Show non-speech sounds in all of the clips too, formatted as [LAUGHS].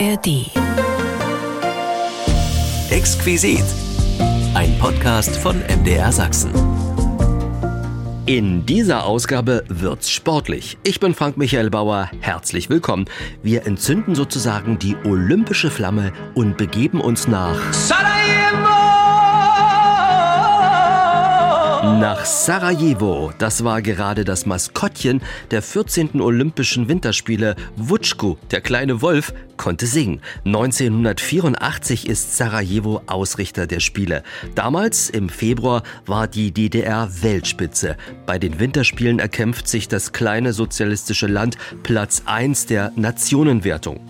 ARD. Exquisit. Ein Podcast von MDR Sachsen. In dieser Ausgabe wird's sportlich. Ich bin Frank Michael Bauer. Herzlich willkommen. Wir entzünden sozusagen die olympische Flamme und begeben uns nach Nach Sarajevo. Das war gerade das Maskottchen der 14. Olympischen Winterspiele. Wutschko, der kleine Wolf, konnte singen. 1984 ist Sarajevo Ausrichter der Spiele. Damals, im Februar, war die DDR Weltspitze. Bei den Winterspielen erkämpft sich das kleine sozialistische Land Platz 1 der Nationenwertung.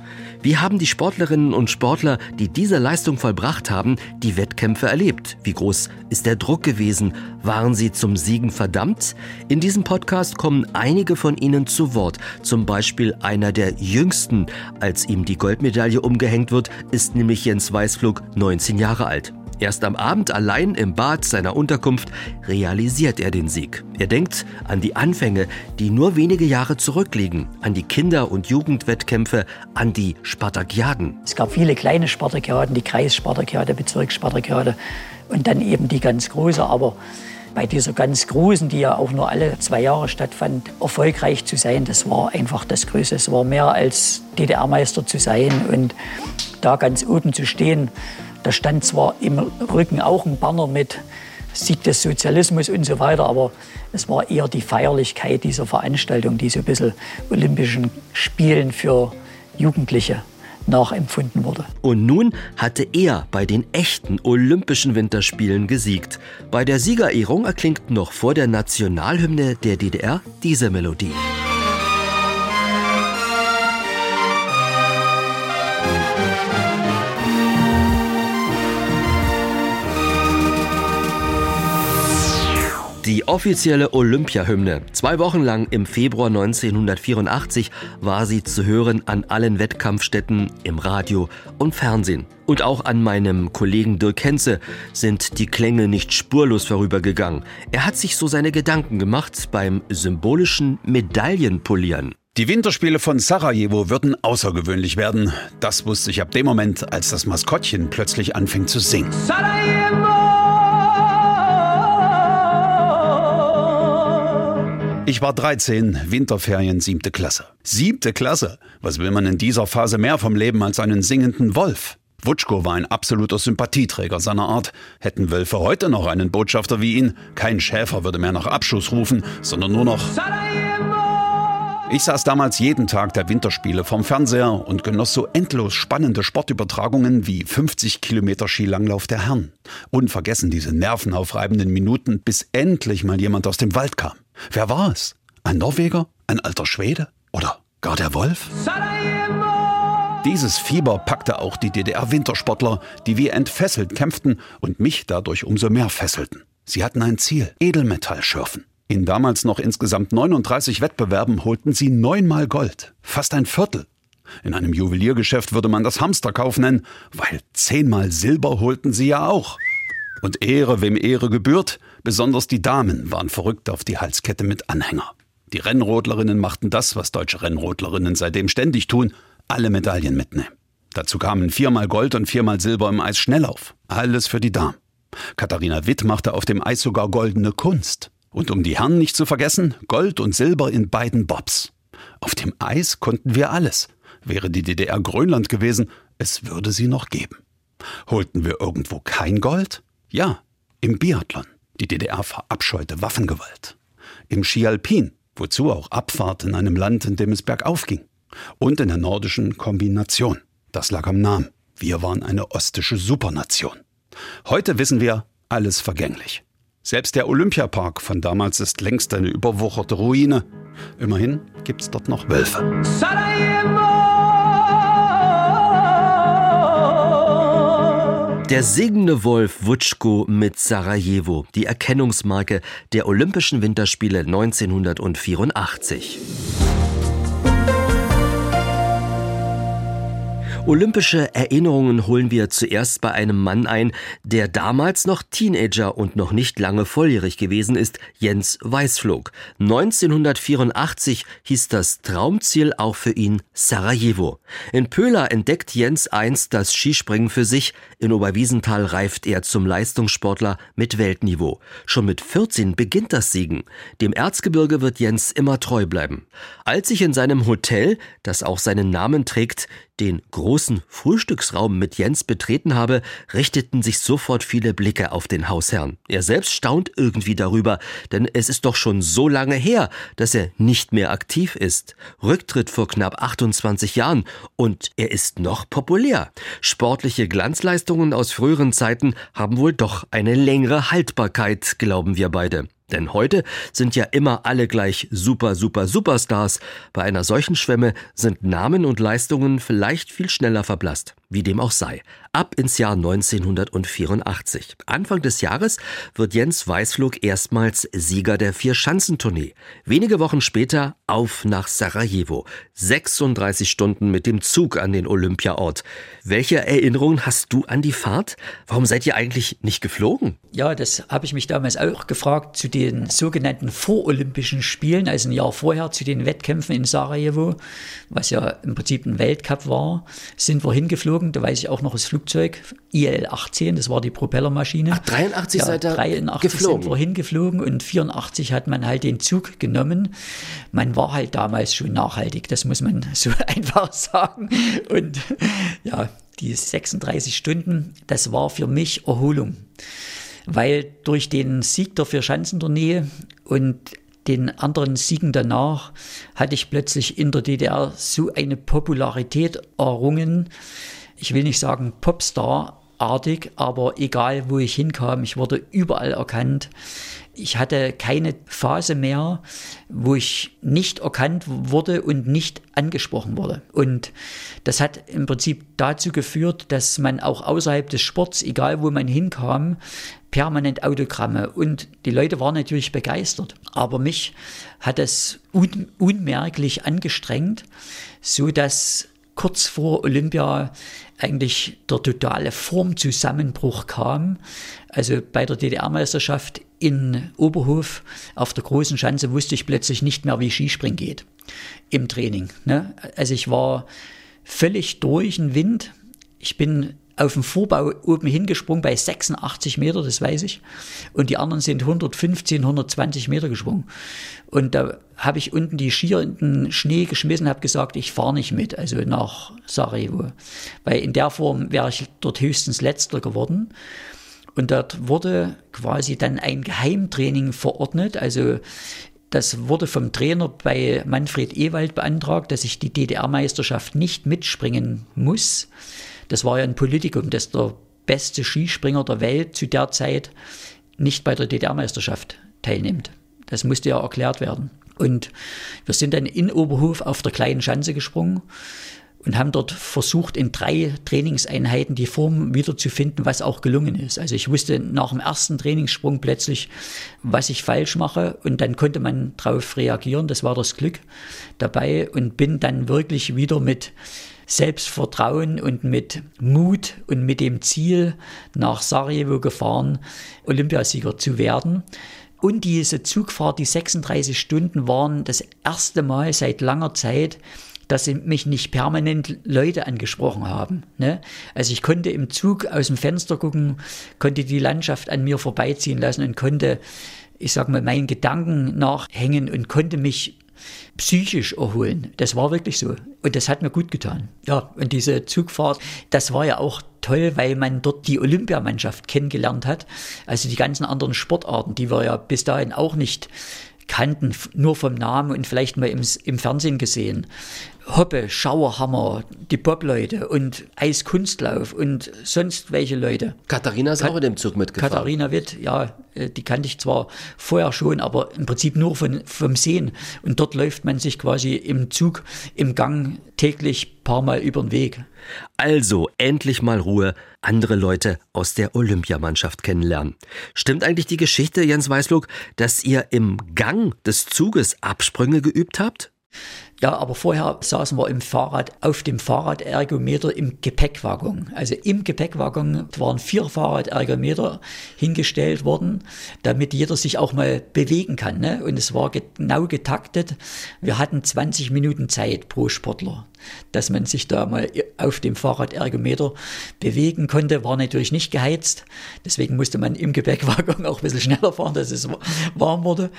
Wie haben die Sportlerinnen und Sportler, die diese Leistung vollbracht haben, die Wettkämpfe erlebt? Wie groß ist der Druck gewesen? Waren sie zum Siegen verdammt? In diesem Podcast kommen einige von ihnen zu Wort. Zum Beispiel einer der jüngsten. Als ihm die Goldmedaille umgehängt wird, ist nämlich Jens Weißflug 19 Jahre alt. Erst am Abend allein im Bad seiner Unterkunft realisiert er den Sieg. Er denkt an die Anfänge, die nur wenige Jahre zurückliegen, an die Kinder- und Jugendwettkämpfe, an die Spartakiaden. Es gab viele kleine Spartakiaden, die Kreisspartakiade, Bezirksspartakiade und dann eben die ganz große. Aber bei dieser ganz großen, die ja auch nur alle zwei Jahre stattfand, erfolgreich zu sein, das war einfach das Größte. Es war mehr als DDR-Meister zu sein und da ganz oben zu stehen da stand zwar im Rücken auch ein Banner mit Sieg des Sozialismus und so weiter, aber es war eher die Feierlichkeit dieser Veranstaltung, die so ein bisschen Olympischen Spielen für Jugendliche nachempfunden wurde. Und nun hatte er bei den echten Olympischen Winterspielen gesiegt. Bei der Siegerehrung erklingt noch vor der Nationalhymne der DDR diese Melodie. Die offizielle Olympiahymne. Zwei Wochen lang im Februar 1984 war sie zu hören an allen Wettkampfstätten, im Radio und Fernsehen. Und auch an meinem Kollegen Dirk Henze sind die Klänge nicht spurlos vorübergegangen. Er hat sich so seine Gedanken gemacht beim symbolischen Medaillenpolieren. Die Winterspiele von Sarajevo würden außergewöhnlich werden. Das wusste ich ab dem Moment, als das Maskottchen plötzlich anfing zu singen. Sarajevo! Ich war 13, Winterferien, siebte Klasse. Siebte Klasse? Was will man in dieser Phase mehr vom Leben als einen singenden Wolf? Wutschko war ein absoluter Sympathieträger seiner Art. Hätten Wölfe heute noch einen Botschafter wie ihn, kein Schäfer würde mehr nach Abschuss rufen, sondern nur noch Ich saß damals jeden Tag der Winterspiele vom Fernseher und genoss so endlos spannende Sportübertragungen wie 50 Kilometer Skilanglauf der Herren. Unvergessen diese nervenaufreibenden Minuten, bis endlich mal jemand aus dem Wald kam. Wer war es? Ein Norweger? Ein alter Schwede? Oder gar der Wolf? Dieses Fieber packte auch die DDR-Wintersportler, die wie entfesselt kämpften und mich dadurch umso mehr fesselten. Sie hatten ein Ziel, Edelmetall schürfen. In damals noch insgesamt 39 Wettbewerben holten sie neunmal Gold, fast ein Viertel. In einem Juweliergeschäft würde man das Hamsterkauf nennen, weil zehnmal Silber holten sie ja auch. Und Ehre, wem Ehre gebührt, besonders die Damen waren verrückt auf die Halskette mit Anhänger. Die Rennrodlerinnen machten das, was deutsche Rennrodlerinnen seitdem ständig tun, alle Medaillen mitnehmen. Dazu kamen viermal Gold und viermal Silber im Eisschnelllauf. Alles für die Damen. Katharina Witt machte auf dem Eis sogar goldene Kunst. Und um die Herren nicht zu vergessen, Gold und Silber in beiden Bobs. Auf dem Eis konnten wir alles. Wäre die DDR Grönland gewesen, es würde sie noch geben. Holten wir irgendwo kein Gold? Ja, im Biathlon. Die DDR verabscheute Waffengewalt. Im Skialpin, wozu auch Abfahrt in einem Land, in dem es bergauf ging. Und in der nordischen Kombination. Das lag am Namen. Wir waren eine ostische Supernation. Heute wissen wir, alles vergänglich. Selbst der Olympiapark von damals ist längst eine überwucherte Ruine. Immerhin gibt's dort noch Wölfe. Sarajevo! Der singende Wolf Wutschko mit Sarajevo, die Erkennungsmarke der Olympischen Winterspiele 1984. Olympische Erinnerungen holen wir zuerst bei einem Mann ein, der damals noch Teenager und noch nicht lange volljährig gewesen ist, Jens Weißflog. 1984 hieß das Traumziel auch für ihn Sarajevo. In Pöhla entdeckt Jens einst das Skispringen für sich, in Oberwiesenthal reift er zum Leistungssportler mit Weltniveau. Schon mit 14 beginnt das Siegen. Dem Erzgebirge wird Jens immer treu bleiben. Als ich in seinem Hotel, das auch seinen Namen trägt, den großen Frühstücksraum mit Jens betreten habe, richteten sich sofort viele Blicke auf den Hausherrn. Er selbst staunt irgendwie darüber, denn es ist doch schon so lange her, dass er nicht mehr aktiv ist. Rücktritt vor knapp 28 Jahren und er ist noch populär. Sportliche Glanzleistungen aus früheren Zeiten haben wohl doch eine längere Haltbarkeit, glauben wir beide. Denn heute sind ja immer alle gleich super, super, Superstars. Bei einer solchen Schwemme sind Namen und Leistungen vielleicht viel schneller verblasst. Wie dem auch sei. Ab ins Jahr 1984. Anfang des Jahres wird Jens Weißflug erstmals Sieger der Vier-Schanzentournee. Wenige Wochen später auf nach Sarajevo. 36 Stunden mit dem Zug an den Olympiaort. Welche Erinnerungen hast du an die Fahrt? Warum seid ihr eigentlich nicht geflogen? Ja, das habe ich mich damals auch gefragt zu den sogenannten Vorolympischen Spielen, also ein Jahr vorher zu den Wettkämpfen in Sarajevo, was ja im Prinzip ein Weltcup war, sind wir hingeflogen geflogen, da weiß ich auch noch das Flugzeug, IL-18, das war die Propellermaschine. Ach, 83 ja, seid ihr 83 geflogen. sind wir hingeflogen und 84 hat man halt den Zug genommen. Man war halt damals schon nachhaltig, das muss man [LAUGHS] so einfach sagen. Und ja, die 36 Stunden, das war für mich Erholung. Weil durch den Sieg der Vierschanzentournee und den anderen Siegen danach hatte ich plötzlich in der DDR so eine Popularität errungen, ich will nicht sagen Popstar-artig, aber egal wo ich hinkam, ich wurde überall erkannt. Ich hatte keine Phase mehr, wo ich nicht erkannt wurde und nicht angesprochen wurde. Und das hat im Prinzip dazu geführt, dass man auch außerhalb des Sports, egal wo man hinkam, permanent Autogramme und die Leute waren natürlich begeistert. Aber mich hat es un unmerklich angestrengt, so dass kurz vor Olympia eigentlich der totale Formzusammenbruch kam. Also bei der DDR-Meisterschaft in Oberhof auf der großen Schanze wusste ich plötzlich nicht mehr, wie Skispringen geht im Training. Ne? Also ich war völlig durch den Wind. Ich bin auf dem Vorbau oben hingesprungen bei 86 Meter, das weiß ich. Und die anderen sind 115, 120 Meter gesprungen. Und da habe ich unten die Skier in den Schnee geschmissen, habe gesagt, ich fahre nicht mit, also nach Sarajevo. Weil in der Form wäre ich dort höchstens Letzter geworden. Und dort wurde quasi dann ein Geheimtraining verordnet. Also das wurde vom Trainer bei Manfred Ewald beantragt, dass ich die DDR-Meisterschaft nicht mitspringen muss. Das war ja ein Politikum, dass der beste Skispringer der Welt zu der Zeit nicht bei der DDR-Meisterschaft teilnimmt. Das musste ja erklärt werden. Und wir sind dann in Oberhof auf der kleinen Schanze gesprungen und haben dort versucht, in drei Trainingseinheiten die Form wiederzufinden, was auch gelungen ist. Also ich wusste nach dem ersten Trainingssprung plötzlich, was ich falsch mache und dann konnte man darauf reagieren. Das war das Glück dabei und bin dann wirklich wieder mit Selbstvertrauen und mit Mut und mit dem Ziel nach Sarajevo gefahren, Olympiasieger zu werden. Und diese Zugfahrt, die 36 Stunden waren das erste Mal seit langer Zeit, dass mich nicht permanent Leute angesprochen haben. Ne? Also ich konnte im Zug aus dem Fenster gucken, konnte die Landschaft an mir vorbeiziehen lassen und konnte, ich sag mal, meinen Gedanken nachhängen und konnte mich psychisch erholen. Das war wirklich so. Und das hat mir gut getan. Ja, und diese Zugfahrt, das war ja auch toll, weil man dort die Olympiamannschaft kennengelernt hat. Also die ganzen anderen Sportarten, die wir ja bis dahin auch nicht kannten, nur vom Namen und vielleicht mal im, im Fernsehen gesehen. Hoppe, Schauerhammer, die Bob-Leute und Eiskunstlauf und sonst welche Leute. Katharina ist Ka auch in dem Zug mitgefahren. Katharina Witt, ja, äh, die kannte ich zwar vorher schon, aber im Prinzip nur von, vom Sehen. Und dort läuft man sich quasi im Zug, im Gang täglich paar Mal über den Weg. Also endlich mal Ruhe, andere Leute aus der Olympiamannschaft kennenlernen. Stimmt eigentlich die Geschichte, Jens Weißlug, dass ihr im Gang des Zuges Absprünge geübt habt? Ja, aber vorher saßen wir im Fahrrad, auf dem Fahrradergometer im Gepäckwaggon. Also im Gepäckwaggon waren vier Fahrradergometer hingestellt worden, damit jeder sich auch mal bewegen kann. Ne? Und es war genau getaktet. Wir hatten 20 Minuten Zeit pro Sportler dass man sich da mal auf dem Fahrradergometer bewegen konnte. War natürlich nicht geheizt, deswegen musste man im Gepäckwaggon [LAUGHS] auch ein bisschen schneller fahren, dass es warm wurde.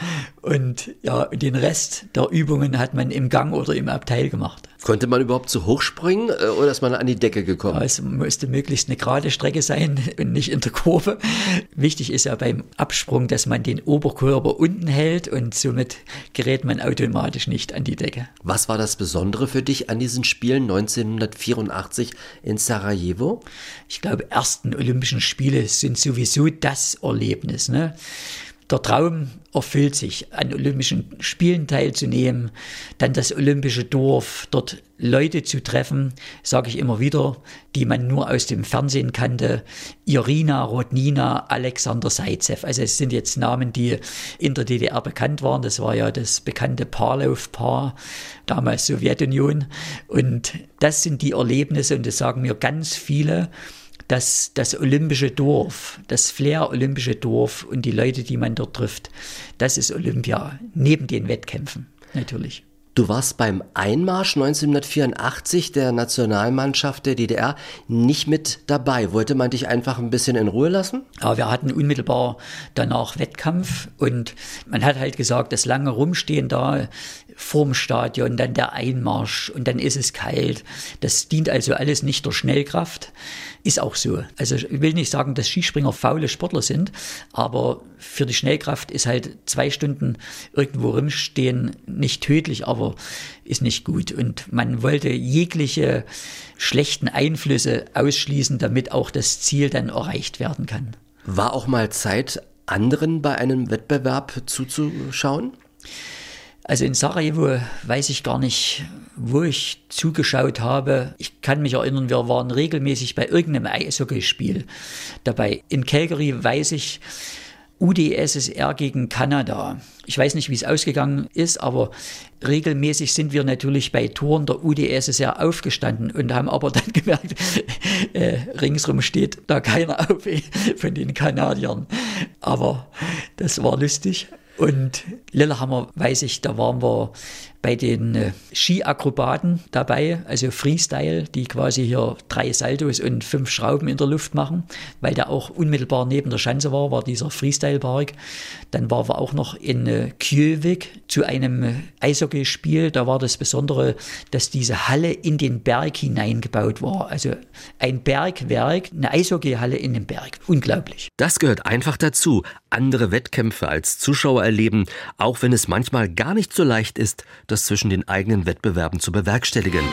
Und ja, den Rest der Übungen hat man im Gang oder im Abteil gemacht. Konnte man überhaupt zu hoch springen äh, oder ist man an die Decke gekommen? Ja, es musste möglichst eine gerade Strecke sein [LAUGHS] und nicht in der Kurve. Wichtig ist ja beim Absprung, dass man den Oberkörper unten hält und somit gerät man automatisch nicht an die Decke. Was war das Besondere für dich an diesen Spielen 1984 in Sarajevo? Ich glaube, ersten Olympischen Spiele sind sowieso das Erlebnis. Ne? Der Traum erfüllt sich, an Olympischen Spielen teilzunehmen, dann das Olympische Dorf, dort Leute zu treffen, sage ich immer wieder, die man nur aus dem Fernsehen kannte. Irina Rodnina, Alexander Seitzev. Also es sind jetzt Namen, die in der DDR bekannt waren. Das war ja das bekannte Parlauf-Paar, damals Sowjetunion. Und das sind die Erlebnisse und das sagen mir ganz viele dass das olympische Dorf, das Flair olympische Dorf und die Leute, die man dort trifft, das ist Olympia, neben den Wettkämpfen natürlich. Du warst beim Einmarsch 1984 der Nationalmannschaft der DDR nicht mit dabei. Wollte man dich einfach ein bisschen in Ruhe lassen? Ja, wir hatten unmittelbar danach Wettkampf und man hat halt gesagt, das lange Rumstehen da vorm Stadion, dann der Einmarsch und dann ist es kalt. Das dient also alles nicht der Schnellkraft. Ist auch so. Also ich will nicht sagen, dass Skispringer faule Sportler sind, aber für die Schnellkraft ist halt zwei Stunden irgendwo rumstehen nicht tödlich, aber ist nicht gut. Und man wollte jegliche schlechten Einflüsse ausschließen, damit auch das Ziel dann erreicht werden kann. War auch mal Zeit, anderen bei einem Wettbewerb zuzuschauen? Also in Sarajevo weiß ich gar nicht, wo ich zugeschaut habe. Ich kann mich erinnern, wir waren regelmäßig bei irgendeinem Eishockeyspiel dabei. In Calgary weiß ich, UdSSR gegen Kanada. Ich weiß nicht, wie es ausgegangen ist, aber regelmäßig sind wir natürlich bei Touren der UdSSR aufgestanden und haben aber dann [LAUGHS] gemerkt, äh, ringsrum steht da keiner auf [LAUGHS] von den Kanadiern. Aber das war lustig. Und Lillehammer weiß ich, da waren wir bei den äh, Skiakrobaten dabei, also Freestyle, die quasi hier drei Saltos und fünf Schrauben in der Luft machen, weil der auch unmittelbar neben der Schanze war, war dieser Freestyle-Park. Dann waren wir auch noch in äh, Kjövik zu einem äh, Eishockeyspiel. Da war das Besondere, dass diese Halle in den Berg hineingebaut war. Also ein Bergwerk, eine Eishockeyhalle in den Berg. Unglaublich. Das gehört einfach dazu. Andere Wettkämpfe als Zuschauer erleben, auch wenn es manchmal gar nicht so leicht ist, das zwischen den eigenen Wettbewerben zu bewerkstelligen.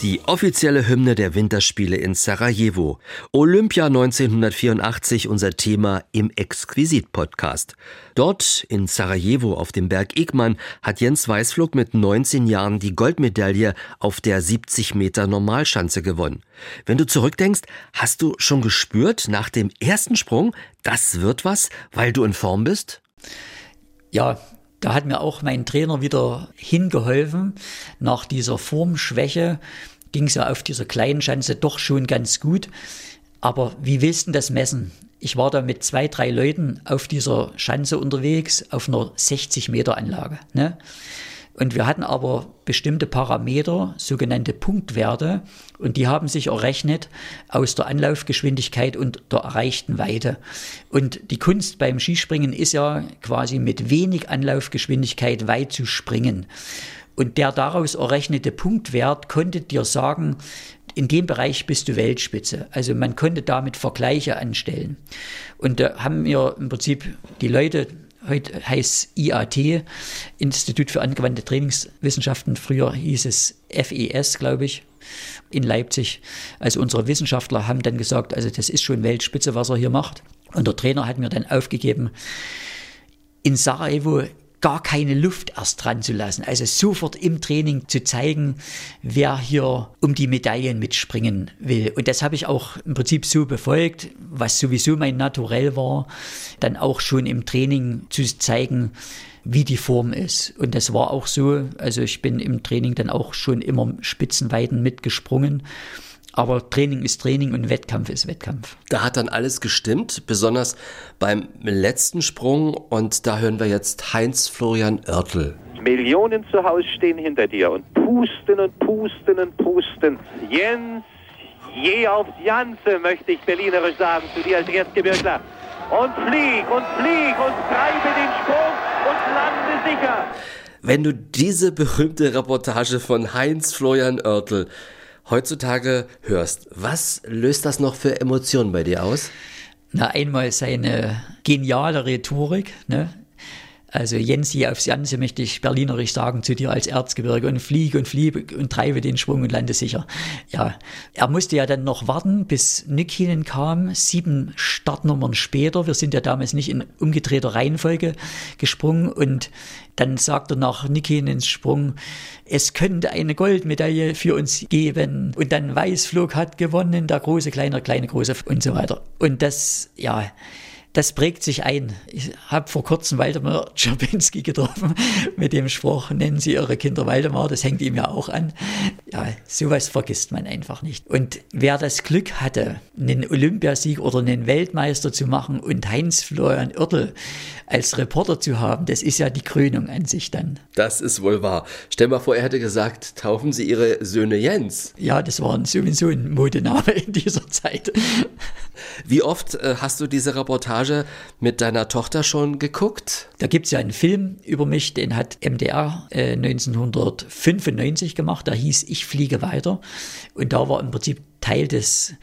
Die offizielle Hymne der Winterspiele in Sarajevo. Olympia 1984, unser Thema im Exquisit-Podcast. Dort in Sarajevo auf dem Berg Igman hat Jens Weißflug mit 19 Jahren die Goldmedaille auf der 70 Meter Normalschanze gewonnen. Wenn du zurückdenkst, hast du schon gespürt nach dem ersten Sprung, das wird was, weil du in Form bist? Ja, da hat mir auch mein Trainer wieder hingeholfen. Nach dieser Formschwäche ging es ja auf dieser kleinen Schanze doch schon ganz gut. Aber wie willst du das messen? Ich war da mit zwei, drei Leuten auf dieser Schanze unterwegs, auf einer 60 Meter Anlage. Ne? Und wir hatten aber bestimmte Parameter, sogenannte Punktwerte, und die haben sich errechnet aus der Anlaufgeschwindigkeit und der erreichten Weite. Und die Kunst beim Skispringen ist ja quasi mit wenig Anlaufgeschwindigkeit weit zu springen. Und der daraus errechnete Punktwert konnte dir sagen, in dem Bereich bist du Weltspitze. Also man konnte damit Vergleiche anstellen. Und da haben mir im Prinzip die Leute Heute heißt IAT, Institut für angewandte Trainingswissenschaften. Früher hieß es FES, glaube ich, in Leipzig. Also unsere Wissenschaftler haben dann gesagt, also das ist schon Weltspitze, was er hier macht. Und der Trainer hat mir dann aufgegeben, in Sarajevo gar keine Luft erst dran zu lassen. Also sofort im Training zu zeigen, wer hier um die Medaillen mitspringen will. Und das habe ich auch im Prinzip so befolgt, was sowieso mein Naturell war, dann auch schon im Training zu zeigen, wie die Form ist. Und das war auch so. Also ich bin im Training dann auch schon immer Spitzenweiten mitgesprungen. Aber Training ist Training und Wettkampf ist Wettkampf. Da hat dann alles gestimmt, besonders beim letzten Sprung. Und da hören wir jetzt Heinz-Florian Oertel. Millionen zu Hause stehen hinter dir und pusten und pusten und pusten. Jens, je aufs Janze, möchte ich berlinerisch sagen zu dir als Erstgebirgler. Und flieg und flieg und treibe den Sprung und lande sicher. Wenn du diese berühmte Reportage von Heinz-Florian Oertel heutzutage hörst, was löst das noch für Emotionen bei dir aus? Na, einmal seine geniale Rhetorik, ne? Also Jensi aufs Janse möchte ich berlinerisch sagen zu dir als Erzgebirge und fliege und fliege und treibe den Schwung und lande sicher. Ja, er musste ja dann noch warten, bis Nykinen kam, sieben Startnummern später. Wir sind ja damals nicht in umgedrehter Reihenfolge gesprungen und dann sagt er nach Nikinens Sprung, es könnte eine Goldmedaille für uns geben. Und dann Weißflug hat gewonnen, der große, kleine, kleine, große und so weiter. Und das, ja, das prägt sich ein. Ich habe vor kurzem Waldemar [LAUGHS] Czerpinski getroffen mit dem Spruch, nennen Sie Ihre Kinder Waldemar, das hängt ihm ja auch an. Ja, sowas vergisst man einfach nicht. Und wer das Glück hatte, einen Olympiasieg oder einen Weltmeister zu machen und Heinz-Florian Oertel als Reporter zu haben, das ist ja die Krönung an sich dann. Das ist wohl wahr. Stell mal vor, er hätte gesagt, taufen Sie Ihre Söhne Jens. Ja, das war sowieso ein Modename in dieser Zeit. Wie oft äh, hast du diese Reportage mit deiner Tochter schon geguckt? Da gibt es ja einen Film über mich, den hat MDR äh, 1995 gemacht, der hieß Ich fliege weiter. Und da war im Prinzip Teil des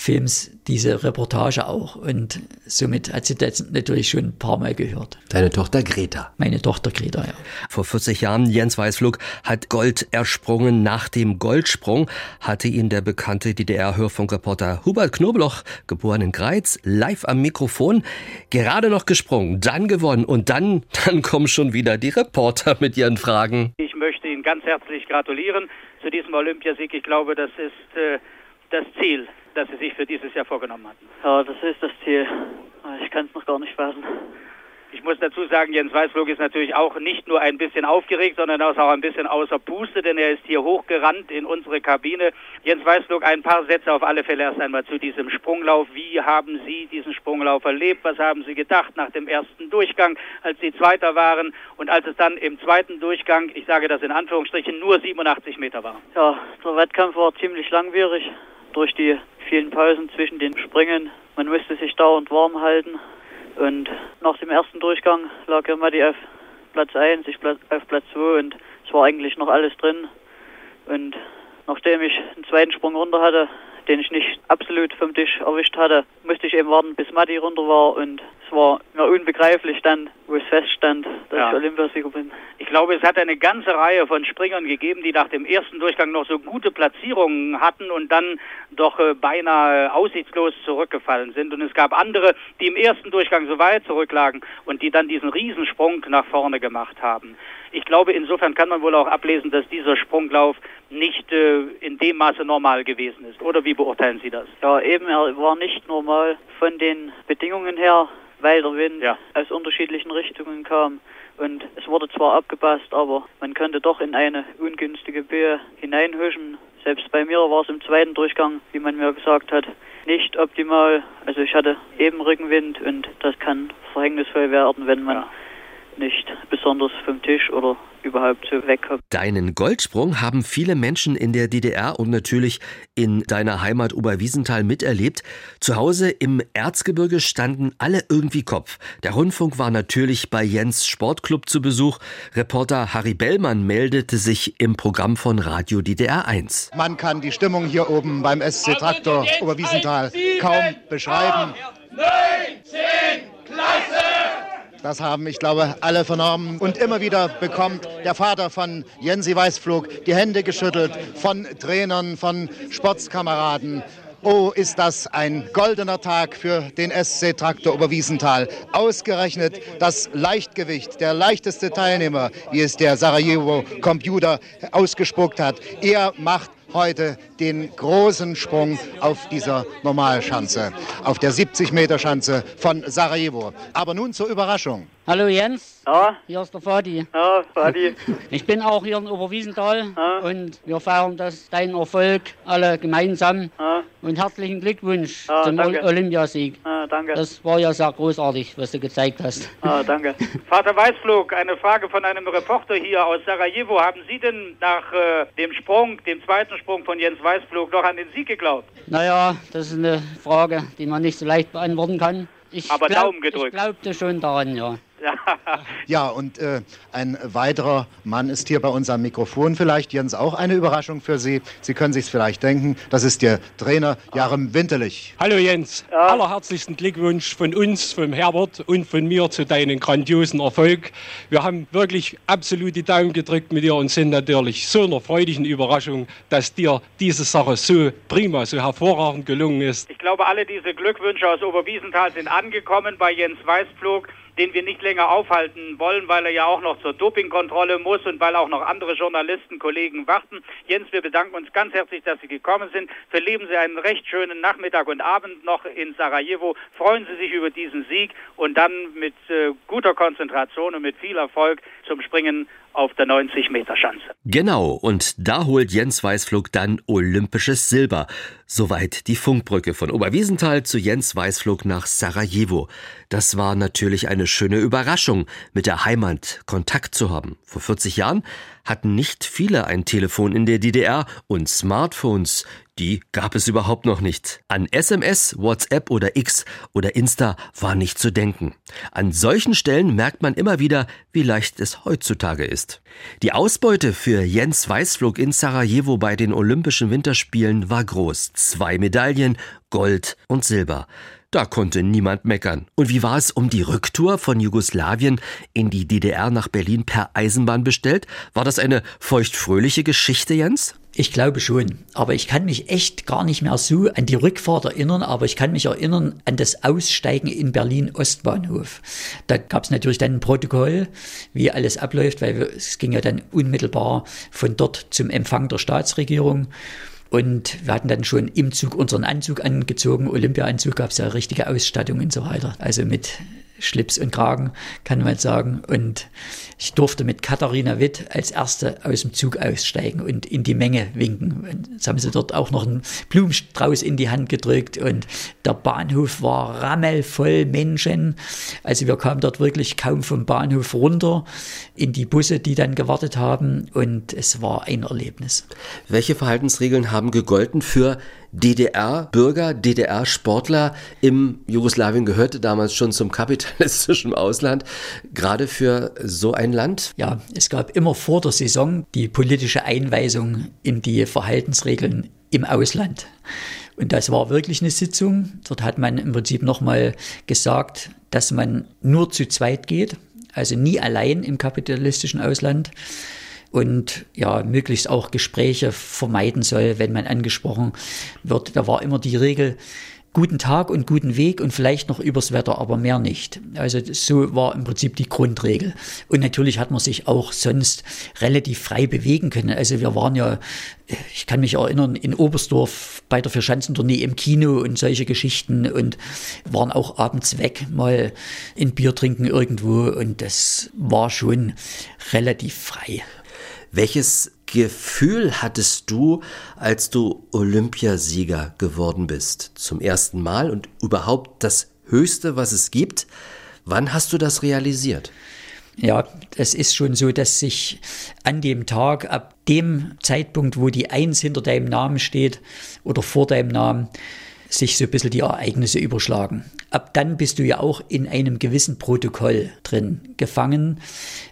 Films diese Reportage auch. Und somit hat sie das natürlich schon ein paar Mal gehört. Deine Tochter Greta. Meine Tochter Greta, ja. Vor 40 Jahren, Jens Weißflug hat Gold ersprungen. Nach dem Goldsprung hatte ihn der bekannte DDR-Hörfunkreporter Hubert Knobloch, geboren in Greiz, live am Mikrofon, gerade noch gesprungen, dann gewonnen und dann, [LAUGHS] dann kommen schon wieder die Reporter mit ihren Fragen. Ich möchte Ihnen ganz herzlich gratulieren zu diesem Olympiasieg. Ich glaube, das ist äh, das Ziel das Sie sich für dieses Jahr vorgenommen hatten? Ja, das ist das Ziel. Ich kann es noch gar nicht fassen. Ich muss dazu sagen, Jens Weißflug ist natürlich auch nicht nur ein bisschen aufgeregt, sondern auch ein bisschen außer Puste, denn er ist hier hochgerannt in unsere Kabine. Jens Weißflug, ein paar Sätze auf alle Fälle erst einmal zu diesem Sprunglauf. Wie haben Sie diesen Sprunglauf erlebt? Was haben Sie gedacht nach dem ersten Durchgang, als Sie Zweiter waren und als es dann im zweiten Durchgang, ich sage das in Anführungsstrichen, nur 87 Meter war? Ja, der Wettkampf war ziemlich langwierig durch die vielen Pausen zwischen den Springen. Man musste sich dauernd warm halten. Und nach dem ersten Durchgang lag ja Matti auf Platz 1, ich auf Platz 2 und es war eigentlich noch alles drin. Und nachdem ich einen zweiten Sprung runter hatte, den ich nicht absolut vom Tisch erwischt hatte, musste ich eben warten, bis Matti runter war und es war mir unbegreiflich dann, wo es feststand, dass ja. ich Olympiasieger bin. Ich glaube, es hat eine ganze Reihe von Springern gegeben, die nach dem ersten Durchgang noch so gute Platzierungen hatten und dann doch äh, beinahe aussichtslos zurückgefallen sind. Und es gab andere, die im ersten Durchgang so weit zurücklagen und die dann diesen Riesensprung nach vorne gemacht haben. Ich glaube, insofern kann man wohl auch ablesen, dass dieser Sprunglauf nicht äh, in dem Maße normal gewesen ist. Oder wie beurteilen Sie das? Ja, eben, er war nicht normal von den Bedingungen her weil der Wind ja. aus unterschiedlichen Richtungen kam. Und es wurde zwar abgepasst, aber man konnte doch in eine ungünstige Böe hineinhuschen. Selbst bei mir war es im zweiten Durchgang, wie man mir gesagt hat, nicht optimal. Also ich hatte eben Rückenwind und das kann verhängnisvoll werden, wenn man ja. Nicht besonders vom Tisch oder überhaupt wegkommt. Deinen Goldsprung haben viele Menschen in der DDR und natürlich in deiner Heimat Oberwiesenthal miterlebt. Zu Hause im Erzgebirge standen alle irgendwie Kopf. Der Rundfunk war natürlich bei Jens Sportclub zu Besuch. Reporter Harry Bellmann meldete sich im Programm von Radio DDR 1. Man kann die Stimmung hier oben beim SC Traktor Oberwiesenthal kaum beschreiben. 9, 10, Klasse! Das haben, ich glaube, alle vernommen. Und immer wieder bekommt der Vater von Jensi Weißflug die Hände geschüttelt von Trainern, von Sportskameraden. Oh, ist das ein goldener Tag für den SC Traktor Oberwiesenthal. Ausgerechnet das Leichtgewicht, der leichteste Teilnehmer, wie es der Sarajevo Computer ausgespuckt hat. Er macht heute den großen Sprung auf dieser Normalschanze, auf der 70-Meter-Schanze von Sarajevo. Aber nun zur Überraschung. Hallo Jens, Ja, hier ist der Fadi. ja, Fadi. Ich bin auch hier in Oberwiesenthal Ja. und wir feiern das, deinen Erfolg alle gemeinsam. Ja, Und herzlichen Glückwunsch Ja, zum danke. Ol- Olympiasieg. ja, danke. Das war ja sehr großartig, was du gezeigt hast. Ja, danke. [LAUGHS] Vater Weißflug, eine Frage von einem Reporter hier aus Sarajevo. Haben Sie denn nach äh, dem Sprung, dem zweiten Sprung von Jens Weißflug, noch an den Sieg geglaubt? Naja, das ist eine Frage, die man nicht so leicht beantworten kann. Ich Aber glaub, Daumen gedrückt. Ich glaubte schon daran, ja. Ja, und äh, ein weiterer Mann ist hier bei uns am Mikrofon. Vielleicht, Jens, auch eine Überraschung für Sie. Sie können sich vielleicht denken, das ist der Trainer Jarem Winterlich. Hallo Jens, allerherzlichsten Glückwunsch von uns, vom Herbert und von mir zu deinem grandiosen Erfolg. Wir haben wirklich absolut die Daumen gedrückt mit dir und sind natürlich so einer freudigen Überraschung, dass dir diese Sache so prima, so hervorragend gelungen ist. Ich glaube, alle diese Glückwünsche aus Oberwiesenthal sind angekommen bei Jens Weißflug, den wir nicht länger aufhalten wollen, weil er ja auch noch zur Dopingkontrolle muss und weil auch noch andere Journalisten, Kollegen warten. Jens, wir bedanken uns ganz herzlich, dass Sie gekommen sind. Verleben Sie einen recht schönen Nachmittag und Abend noch in Sarajevo. Freuen Sie sich über diesen Sieg und dann mit äh, guter Konzentration und mit viel Erfolg zum Springen auf der 90-Meter-Schanze. Genau, und da holt Jens Weißflug dann olympisches Silber. Soweit die Funkbrücke von Oberwiesenthal zu Jens Weißflug nach Sarajevo. Das war natürlich eine schöne Überraschung, mit der Heimat Kontakt zu haben. Vor 40 Jahren hatten nicht viele ein Telefon in der DDR und Smartphones, die gab es überhaupt noch nicht. An SMS, WhatsApp oder X oder Insta war nicht zu denken. An solchen Stellen merkt man immer wieder, wie leicht es heutzutage ist. Die Ausbeute für Jens Weißflug in Sarajevo bei den Olympischen Winterspielen war groß. Zwei Medaillen, Gold und Silber. Da konnte niemand meckern. Und wie war es um die Rücktour von Jugoslawien in die DDR nach Berlin per Eisenbahn bestellt? War das eine feuchtfröhliche Geschichte, Jens? Ich glaube schon, aber ich kann mich echt gar nicht mehr so an die Rückfahrt erinnern, aber ich kann mich erinnern an das Aussteigen in Berlin Ostbahnhof. Da gab es natürlich dann ein Protokoll, wie alles abläuft, weil es ging ja dann unmittelbar von dort zum Empfang der Staatsregierung. Und wir hatten dann schon im Zug unseren Anzug angezogen, Olympiaanzug, gab es ja richtige Ausstattung und so weiter. Also mit Schlips und Kragen, kann man sagen. Und ich durfte mit Katharina Witt als Erste aus dem Zug aussteigen und in die Menge winken. Und jetzt haben sie dort auch noch einen Blumenstrauß in die Hand gedrückt und der Bahnhof war rammelvoll Menschen. Also wir kamen dort wirklich kaum vom Bahnhof runter in die Busse, die dann gewartet haben und es war ein Erlebnis. Welche Verhaltensregeln haben gegolten für DDR-Bürger, DDR-Sportler im Jugoslawien gehörte damals schon zum kapitalistischen Ausland, gerade für so ein Land? Ja, es gab immer vor der Saison die politische Einweisung in die Verhaltensregeln im Ausland. Und das war wirklich eine Sitzung. Dort hat man im Prinzip nochmal gesagt, dass man nur zu zweit geht, also nie allein im kapitalistischen Ausland und ja, möglichst auch Gespräche vermeiden soll, wenn man angesprochen wird. Da war immer die Regel, guten Tag und guten Weg und vielleicht noch übers Wetter, aber mehr nicht. Also so war im Prinzip die Grundregel. Und natürlich hat man sich auch sonst relativ frei bewegen können. Also wir waren ja, ich kann mich erinnern, in Oberstdorf bei der Vierschanzentournee im Kino und solche Geschichten und waren auch abends weg, mal ein Bier trinken irgendwo und das war schon relativ frei. Welches Gefühl hattest du, als du Olympiasieger geworden bist? Zum ersten Mal und überhaupt das Höchste, was es gibt? Wann hast du das realisiert? Ja, es ist schon so, dass sich an dem Tag, ab dem Zeitpunkt, wo die Eins hinter deinem Namen steht oder vor deinem Namen, sich so ein bisschen die Ereignisse überschlagen. Ab dann bist du ja auch in einem gewissen Protokoll drin gefangen,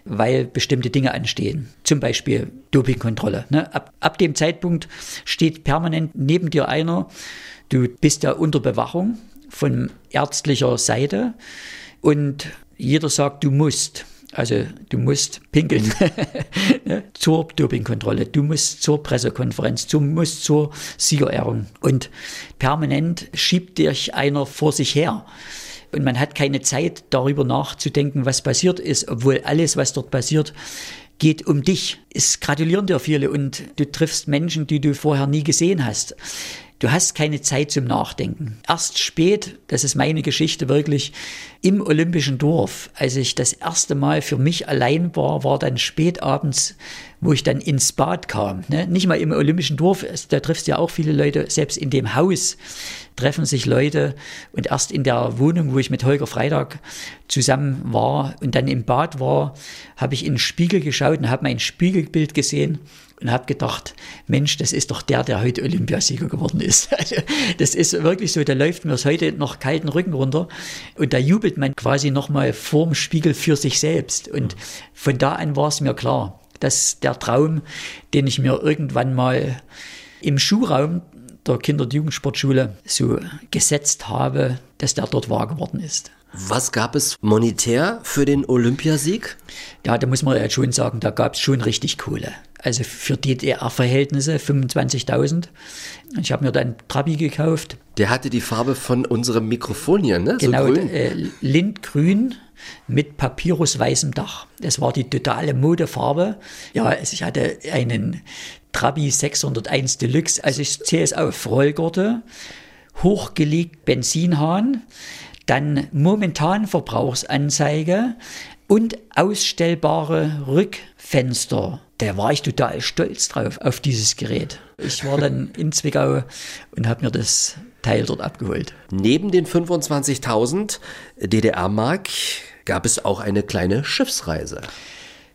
weil bestimmte Dinge anstehen. Zum Beispiel Dopingkontrolle. Ne? Ab, ab dem Zeitpunkt steht permanent neben dir einer. Du bist ja unter Bewachung von ärztlicher Seite und jeder sagt, du musst. Also du musst pinkeln [LAUGHS] ne? zur Dopingkontrolle, du musst zur Pressekonferenz, du musst zur Siegerehrung. Und permanent schiebt dich einer vor sich her. Und man hat keine Zeit, darüber nachzudenken, was passiert ist, obwohl alles, was dort passiert, geht um dich. Es gratulieren dir viele und du triffst Menschen, die du vorher nie gesehen hast. Du hast keine Zeit zum Nachdenken. Erst spät, das ist meine Geschichte wirklich, im Olympischen Dorf, als ich das erste Mal für mich allein war, war dann spät abends, wo ich dann ins Bad kam. Ne? Nicht mal im Olympischen Dorf, da triffst du ja auch viele Leute, selbst in dem Haus treffen sich Leute und erst in der Wohnung, wo ich mit Holger Freitag zusammen war und dann im Bad war, habe ich in den Spiegel geschaut und habe mein Spiegelbild gesehen und habe gedacht, Mensch, das ist doch der, der heute Olympiasieger geworden ist. [LAUGHS] Also, das ist wirklich so, da läuft mir es heute noch kalten Rücken runter und da jubelt man quasi nochmal vorm Spiegel für sich selbst. Und von da an war es mir klar, dass der Traum, den ich mir irgendwann mal im Schuhraum der Kinder- und Jugendsportschule so gesetzt habe, dass der dort wahr geworden ist. Was gab es monetär für den Olympiasieg? Ja, da muss man ja schon sagen, da gab es schon richtig Kohle. Also für DDR-Verhältnisse 25.000. Ich habe mir dann Trabi gekauft. Der hatte die Farbe von unserem Mikrofon hier, ne? Genau, so äh, Lindgrün mit papyrusweißem Dach. Das war die totale Modefarbe. Ja, also ich hatte einen Trabi 601 Deluxe, also ich zähle es auf, Rollgurte, hochgelegt Benzinhahn, dann momentan Verbrauchsanzeige und ausstellbare Rückfenster. Da war ich total stolz drauf, auf dieses Gerät. Ich war dann in Zwickau und habe mir das Teil dort abgeholt. Neben den 25.000 DDR-Mark gab es auch eine kleine Schiffsreise.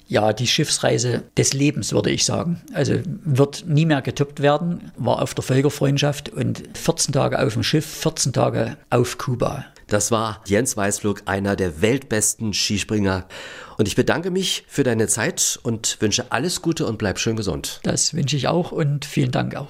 Ja, die Schiffsreise des Lebens, würde ich sagen. Also wird nie mehr getoppt werden, war auf der Völkerfreundschaft und 14 Tage auf dem Schiff, 14 Tage auf Kuba. Das war Jens Weißflug, einer der weltbesten Skispringer. Und ich bedanke mich für deine Zeit und wünsche alles Gute und bleib schön gesund. Das wünsche ich auch und vielen Dank auch.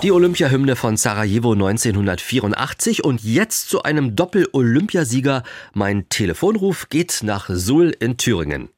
Die Olympiahymne von Sarajevo 1984 und jetzt zu einem Doppel-Olympiasieger. Mein Telefonruf geht nach Suhl in Thüringen.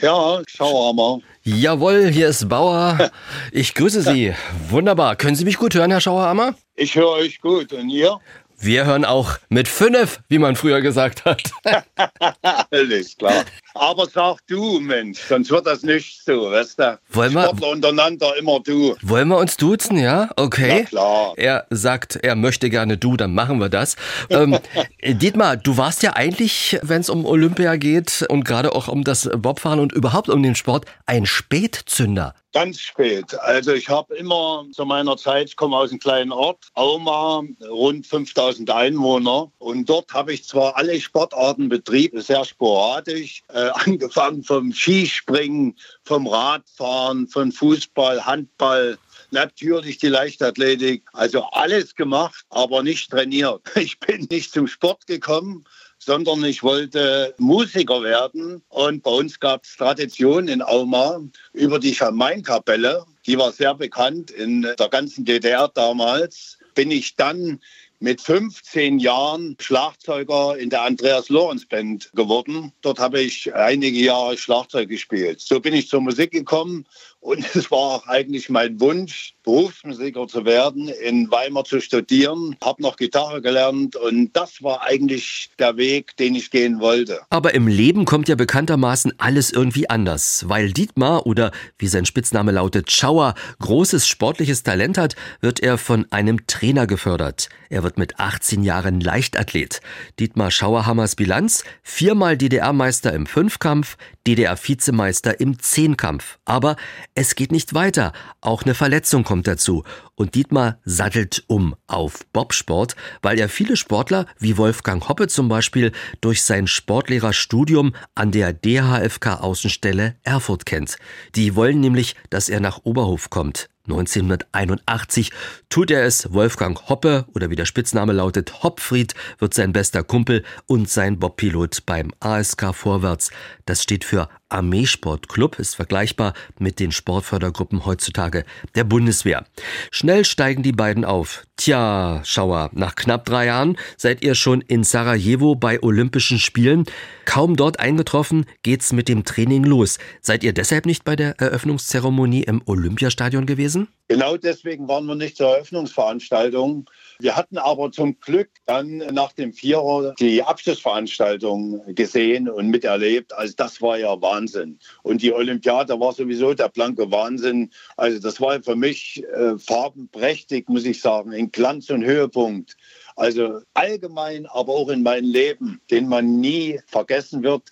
Ja, Schauerhammer. Jawohl, hier ist Bauer. [LAUGHS] Ich grüße Sie. Wunderbar. Können Sie mich gut hören, Herr Schauerhammer? Ich höre euch gut. Und ihr? Wir hören auch mit fünf, wie man früher gesagt hat. [LAUGHS] Alles klar. Aber sag du, Mensch, sonst wird das nicht so, weißt du? Wollen wir, Sportler untereinander immer du. Wollen wir uns duzen, ja? Okay. Na klar. Er sagt, er möchte gerne du, dann machen wir das. ähm, [LAUGHS] Dietmar, du warst ja eigentlich, wenn es um Olympia geht und gerade auch um das Bobfahren und überhaupt um den Sport, ein Spätzünder. Ganz spät. Also ich habe immer zu meiner Zeit, ich komme aus einem kleinen Ort, Auma, rund 5000 Einwohner. Und dort habe ich zwar alle Sportarten betrieben, sehr sporadisch, äh, [LAUGHS] angefangen vom Skispringen, vom Radfahren, von Fußball, Handball, natürlich die Leichtathletik. Also alles gemacht, aber nicht trainiert. [LAUGHS] Ich bin nicht zum Sport gekommen, sondern ich wollte Musiker werden. Und bei uns gab es Tradition in Auma über die Schamainkapelle. Die war sehr bekannt in der ganzen DDR damals. Bin ich dann mit 15 Jahren Schlagzeuger in der Andreas Lorenz Band geworden. Dort habe ich einige Jahre Schlagzeug gespielt. So bin ich zur Musik gekommen und es war auch eigentlich mein Wunsch, Berufsmusiker zu werden, in Weimar zu studieren, habe noch Gitarre gelernt und das war eigentlich der Weg, den ich gehen wollte. Aber im Leben kommt ja bekanntermaßen alles irgendwie anders. Weil Dietmar oder wie sein Spitzname lautet Schauer großes sportliches Talent hat, wird er von einem Trainer gefördert. Er wird mit 18 Jahren Leichtathlet. Dietmar Schauerhammers Bilanz, viermal DDR-Meister im Fünfkampf, DDR-Vizemeister im Zehnkampf. Aber es geht nicht weiter. Auch eine Verletzung kommt dazu. Und Dietmar sattelt um auf Bobsport, weil er viele Sportler wie Wolfgang Hoppe zum Beispiel durch sein Sportlehrerstudium an der DHFK Außenstelle Erfurt kennt. Die wollen nämlich, dass er nach Oberhof kommt. 1981 tut er es. Wolfgang Hoppe oder wie der Spitzname lautet, Hoppfried wird sein bester Kumpel und sein Bobpilot beim ASK Vorwärts. Das steht für Armeesportclub, ist vergleichbar mit den Sportfördergruppen heutzutage der Bundeswehr. Schnell steigen die beiden auf. Tja, Schauer, nach knapp drei Jahren seid ihr schon in Sarajevo bei Olympischen Spielen. Kaum dort eingetroffen, geht's mit dem Training los. Seid ihr deshalb nicht bei der Eröffnungszeremonie im Olympiastadion gewesen? Genau deswegen waren wir nicht zur Eröffnungsveranstaltung. Wir hatten aber zum Glück dann nach dem Vierer die Abschlussveranstaltung gesehen und miterlebt. Also das war ja Wahnsinn. Und die Olympiade war sowieso der blanke Wahnsinn. Also das war für mich äh, farbenprächtig, muss ich sagen, in Glanz und Höhepunkt. Also allgemein, aber auch in meinem Leben, den man nie vergessen wird.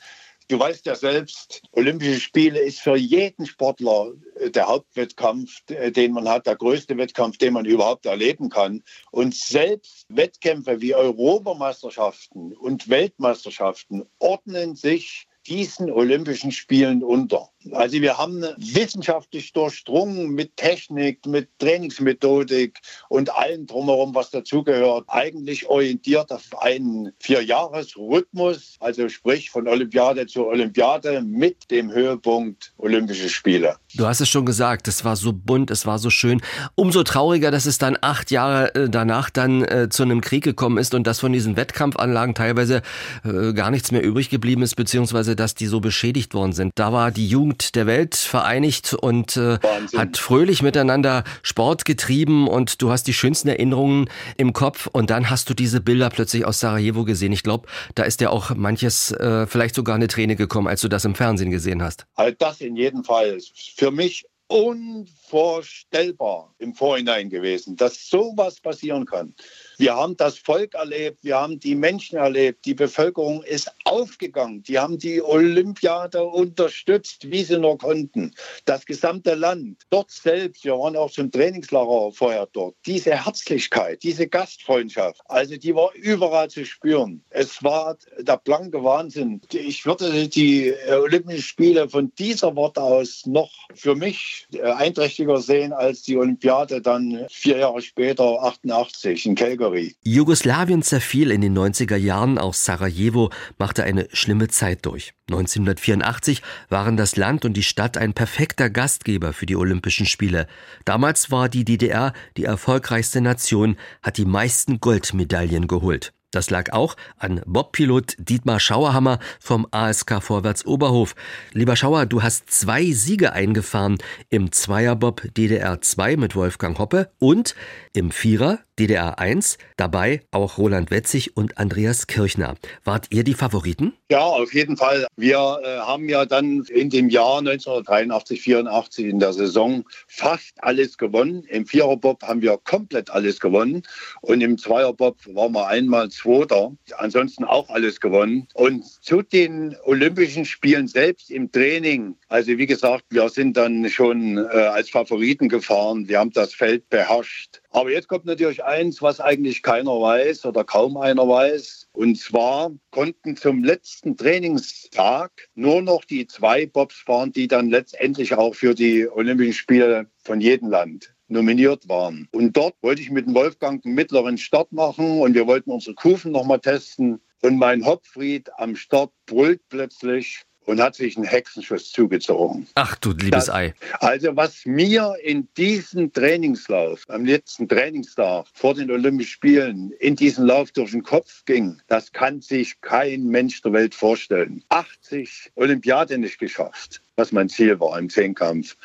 Du weißt ja selbst, Olympische Spiele ist für jeden Sportler äh, der Hauptwettkampf, äh, den man hat, der größte Wettkampf, den man überhaupt erleben kann. Und selbst Wettkämpfe wie Europameisterschaften und Weltmeisterschaften ordnen sich diesen Olympischen Spielen unter. Also wir haben wissenschaftlich durchdrungen mit Technik, mit Trainingsmethodik und allem drumherum, was dazugehört, eigentlich orientiert auf einen Vierjahresrhythmus, also sprich von Olympiade zu Olympiade mit dem Höhepunkt Olympische Spiele. Du hast es schon gesagt, es war so bunt, es war so schön. Umso trauriger, dass es dann acht Jahre äh, danach dann äh, zu einem Krieg gekommen ist und dass von diesen Wettkampfanlagen teilweise äh, gar nichts mehr übrig geblieben ist, beziehungsweise dass die so beschädigt worden sind. Da war die Jugend Jugend der Welt vereinigt und äh, hat fröhlich miteinander Sport getrieben und du hast die schönsten Erinnerungen im Kopf und dann hast du diese Bilder plötzlich aus Sarajevo gesehen. Ich glaube, da ist dir auch manches, äh, vielleicht sogar eine Träne gekommen, als du das im Fernsehen gesehen hast. Halt das in jedem Fall. Für mich unvorstellbar im Vorhinein gewesen, dass sowas passieren kann. Wir haben das Volk erlebt, wir haben die Menschen erlebt, die Bevölkerung ist aufgegangen, die haben die Olympiade unterstützt, wie sie nur konnten. Das gesamte Land, dort selbst, wir waren auch zum Trainingslager vorher dort, diese Herzlichkeit, diese Gastfreundschaft, also die war überall zu spüren. Es war der blanke Wahnsinn. Ich würde die Olympischen Spiele von dieser Worte aus noch für mich einträchtiger sehen als die Olympiade dann vier Jahre später, 88 in Calgary. Hungary. Jugoslawien zerfiel in den 90er Jahren, auch Sarajevo machte eine schlimme Zeit durch. 1984 waren das Land und die Stadt ein perfekter Gastgeber für die Olympischen Spiele. Damals war die DDR die erfolgreichste Nation, hat die meisten Goldmedaillen geholt. Das lag auch an Bobpilot Dietmar Schauerhammer vom ASK Vorwärts Oberhof. Lieber Schauer, du hast zwei Siege eingefahren im Zweierbob DDR 2 mit Wolfgang Hoppe und im Vierer DDR 1, dabei auch Roland Wetzig und Andreas Kirchner. Wart ihr die Favoriten? Ja, auf jeden Fall. Wir äh, haben ja dann in dem Jahr 1983, 84 in der Saison fast alles gewonnen. Im Viererbob haben wir komplett alles gewonnen und im Zweierbob waren wir einmal Zweiter. Ansonsten auch alles gewonnen. Und zu den Olympischen Spielen selbst im Training, also wie gesagt, wir sind dann schon äh, als Favoriten gefahren. Wir haben das Feld beherrscht. Aber jetzt kommt natürlich eins, was eigentlich keiner weiß oder kaum einer weiß. Und zwar konnten zum letzten Trainingstag nur noch die zwei Bobs fahren, die dann letztendlich auch für die Olympischen Spiele von jedem Land nominiert waren. Und dort wollte ich mit dem Wolfgang einen mittleren Start machen und wir wollten unsere Kufen nochmal testen. Und mein Hopfried am Start brüllt plötzlich, und hat sich einen Hexenschuss zugezogen. Ach du liebes das, Ei. Also was mir in diesem Trainingslauf, am letzten Trainingstag vor den Olympischen Spielen, in diesen Lauf durch den Kopf ging, das kann sich kein Mensch der Welt vorstellen. 80 Olympiade nicht geschafft, was mein Ziel war im Zehnkampf.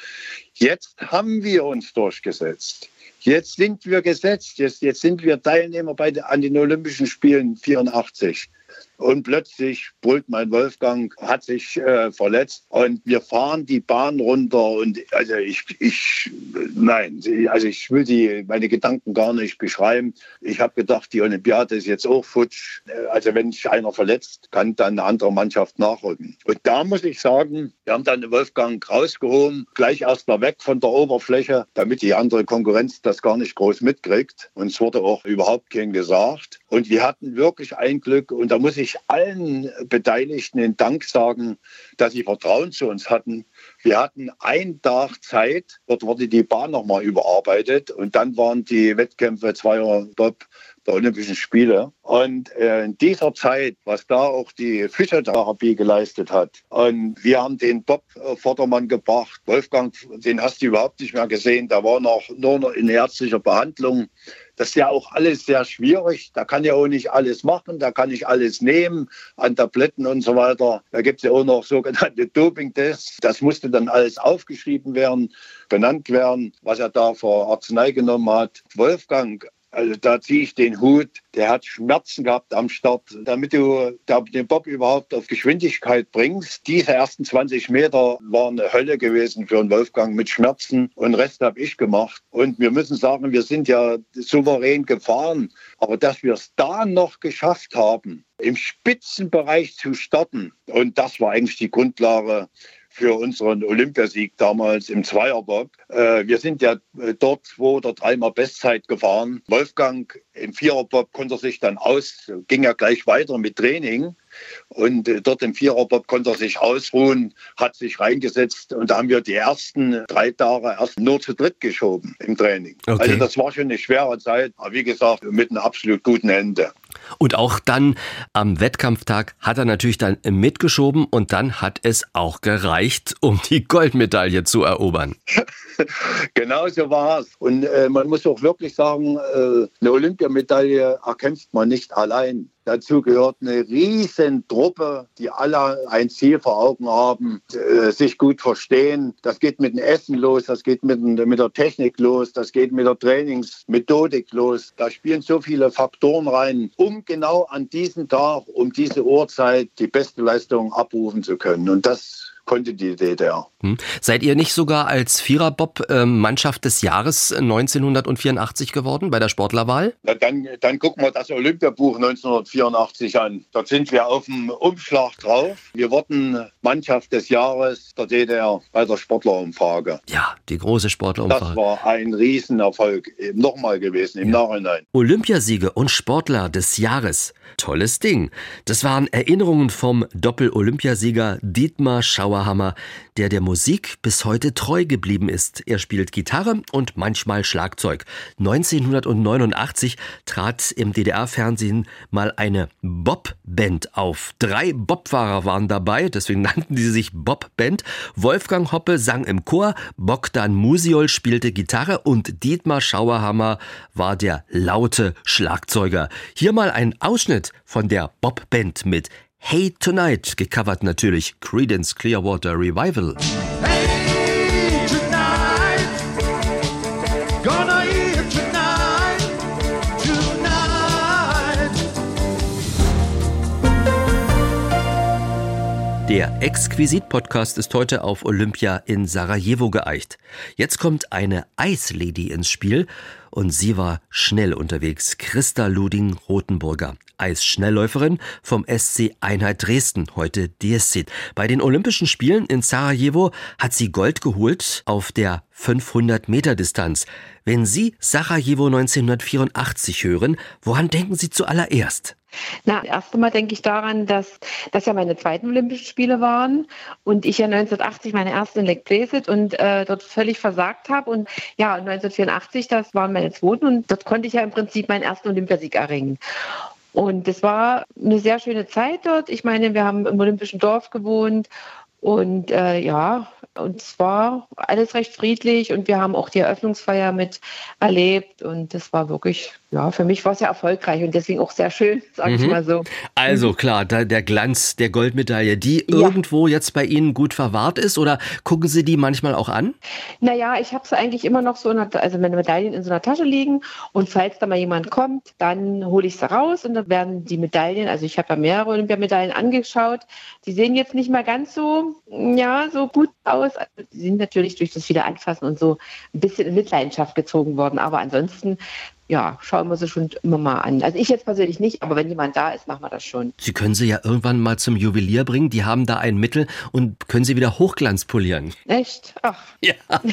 Jetzt haben wir uns durchgesetzt. Jetzt sind wir gesetzt, jetzt, jetzt sind wir Teilnehmer bei, an den Olympischen Spielen 84. Und plötzlich brüllt mein Wolfgang, hat sich äh, verletzt und wir fahren die Bahn runter und also ich, ich, nein, also ich will die, meine Gedanken gar nicht beschreiben. Ich habe gedacht, die Olympiade ist jetzt auch futsch. Also wenn sich einer verletzt, kann dann eine andere Mannschaft nachrücken. Und da muss ich sagen, wir haben dann den Wolfgang rausgehoben, gleich erst mal weg von der Oberfläche, damit die andere Konkurrenz das gar nicht groß mitkriegt. Und es wurde auch überhaupt kein gesagt. Und wir hatten wirklich ein Glück und da muss ich allen Beteiligten in Dank sagen, dass sie Vertrauen zu uns hatten. Wir hatten einen Tag Zeit, dort wurde die Bahn nochmal überarbeitet und dann waren die Wettkämpfe Zweier Bob der Olympischen Spiele. Und äh, in dieser Zeit, was da auch die Physiotherapie geleistet hat, und wir haben den Bob Vordermann gebracht. Wolfgang, den hast du überhaupt nicht mehr gesehen. Da war noch nur noch in ärztlicher Behandlung. Das ist ja auch alles sehr schwierig. Da kann ja auch nicht alles machen. Da kann ich alles nehmen an Tabletten und so weiter. Da gibt es ja auch noch sogenannte [LAUGHS] Doping-Tests. Das musste dann alles aufgeschrieben werden, benannt werden, was er da für Arznei genommen hat. Wolfgang also da ziehe ich den Hut. Der hat Schmerzen gehabt am Start. Damit du den Bob überhaupt auf Geschwindigkeit bringst, diese ersten 20 Meter waren eine Hölle gewesen für einen Wolfgang mit Schmerzen und den Rest habe ich gemacht. Und wir müssen sagen, wir sind ja souverän gefahren. Aber dass wir es da noch geschafft haben, im Spitzenbereich zu starten, und das war eigentlich die Grundlage für unseren Olympiasieg damals im Zweierbob. Äh, wir sind ja äh, dort zwei oder dreimal Bestzeit gefahren. Wolfgang im Viererbob konnte sich dann aus, ging ja gleich weiter mit Training. Und äh, dort im Viererbob konnte er sich ausruhen, hat sich reingesetzt und da haben wir die ersten drei Tage erst nur zu dritt geschoben im Training. Okay. Also das war schon eine schwere Zeit, aber wie gesagt, mit einem absolut guten Ende. Und auch dann am Wettkampftag hat er natürlich dann mitgeschoben und dann hat es auch gereicht, um die Goldmedaille zu erobern. [LAUGHS] genau so war es. Und äh, man muss auch wirklich sagen, äh, eine Olympiamedaille erkämpft man nicht allein. Dazu gehört eine riesen Truppe, die alle ein Ziel vor Augen haben, äh, sich gut verstehen. Das geht mit dem Essen los, das geht mit, mit der Technik los, das geht mit der Trainingsmethodik los. Da spielen so viele Faktoren rein, um genau an diesem Tag, um diese Uhrzeit die beste Leistung abrufen zu können. Und das konnte die DDR. Hm. Seid ihr nicht sogar als Viererbob äh, Mannschaft des Jahres 1984 geworden bei der Sportlerwahl? Na, dann, dann gucken wir das Olympiabuch 1984 an. Dort sind wir auf dem Umschlag drauf. Wir wurden Mannschaft des Jahres der DDR bei der Sportlerumfrage. Ja, die große Sportlerumfrage. Das war ein Riesenerfolg nochmal gewesen im ja. Nachhinein. Olympiasiege und Sportler des Jahres. Tolles Ding. Das waren Erinnerungen vom Doppel-Olympiasieger Dietmar Schauer Oberhammer, der der Musik bis heute treu geblieben ist. Er spielt Gitarre und manchmal Schlagzeug. 1989 trat im DDR-Fernsehen mal eine Bob-Band auf. Drei Bobfahrer waren dabei, deswegen [LAUGHS] nannten sie sich Bob-Band. Wolfgang Hoppe sang im Chor, Bogdan Musiol spielte Gitarre und Dietmar Schauerhammer war der laute Schlagzeuger. Hier mal ein Ausschnitt von der Bob-Band mit Hey Tonight, gecovert natürlich Credence Clearwater Revival. Der Exquisit-Podcast ist heute auf Olympia in Sarajevo geeicht. Jetzt kommt eine Eislady ins Spiel und sie war schnell unterwegs. Christa Luding-Rotenburger. Eisschnellläuferin vom SC Einheit Dresden, heute DSC. Bei den Olympischen Spielen in Sarajevo hat sie Gold geholt auf der 500 Meter Distanz. Wenn Sie Sarajevo 1984 hören, woran denken Sie zuallererst? Na, erst einmal denke ich daran, dass das ja meine zweiten Olympischen Spiele waren und ich ja 1980 meine erste in Lake Placid und äh, dort völlig versagt habe. Und ja, 1984, das waren meine zweiten und dort konnte ich ja im Prinzip meinen ersten Olympiasieg erringen. Und es war eine sehr schöne Zeit dort. Ich meine, wir haben im Olympischen Dorf gewohnt und äh, ja, und es war alles recht friedlich und wir haben auch die Eröffnungsfeier mit erlebt und das war wirklich ja, für mich war es ja erfolgreich und deswegen auch sehr schön, sag ich mhm. mal so. Also klar, da der Glanz der Goldmedaille, die ja. irgendwo jetzt bei Ihnen gut verwahrt ist oder gucken Sie die manchmal auch an? Naja, ich habe sie eigentlich immer noch so, einer, also meine Medaillen in so einer Tasche liegen und falls da mal jemand kommt, dann hole ich sie raus und dann werden die Medaillen, also ich habe ja mehrere Olympiamedaillen angeschaut, die sehen jetzt nicht mehr ganz so, ja, so gut aus. Also die sind natürlich durch das viele Anfassen und so ein bisschen in Mitleidenschaft gezogen worden, aber ansonsten ja, schauen wir sie schon immer mal an. Also ich jetzt persönlich nicht, aber wenn jemand da ist, machen wir das schon. Sie können sie ja irgendwann mal zum Juwelier bringen. Die haben da ein Mittel und können sie wieder Hochglanz polieren. Echt? Ach. Ja. [LAUGHS]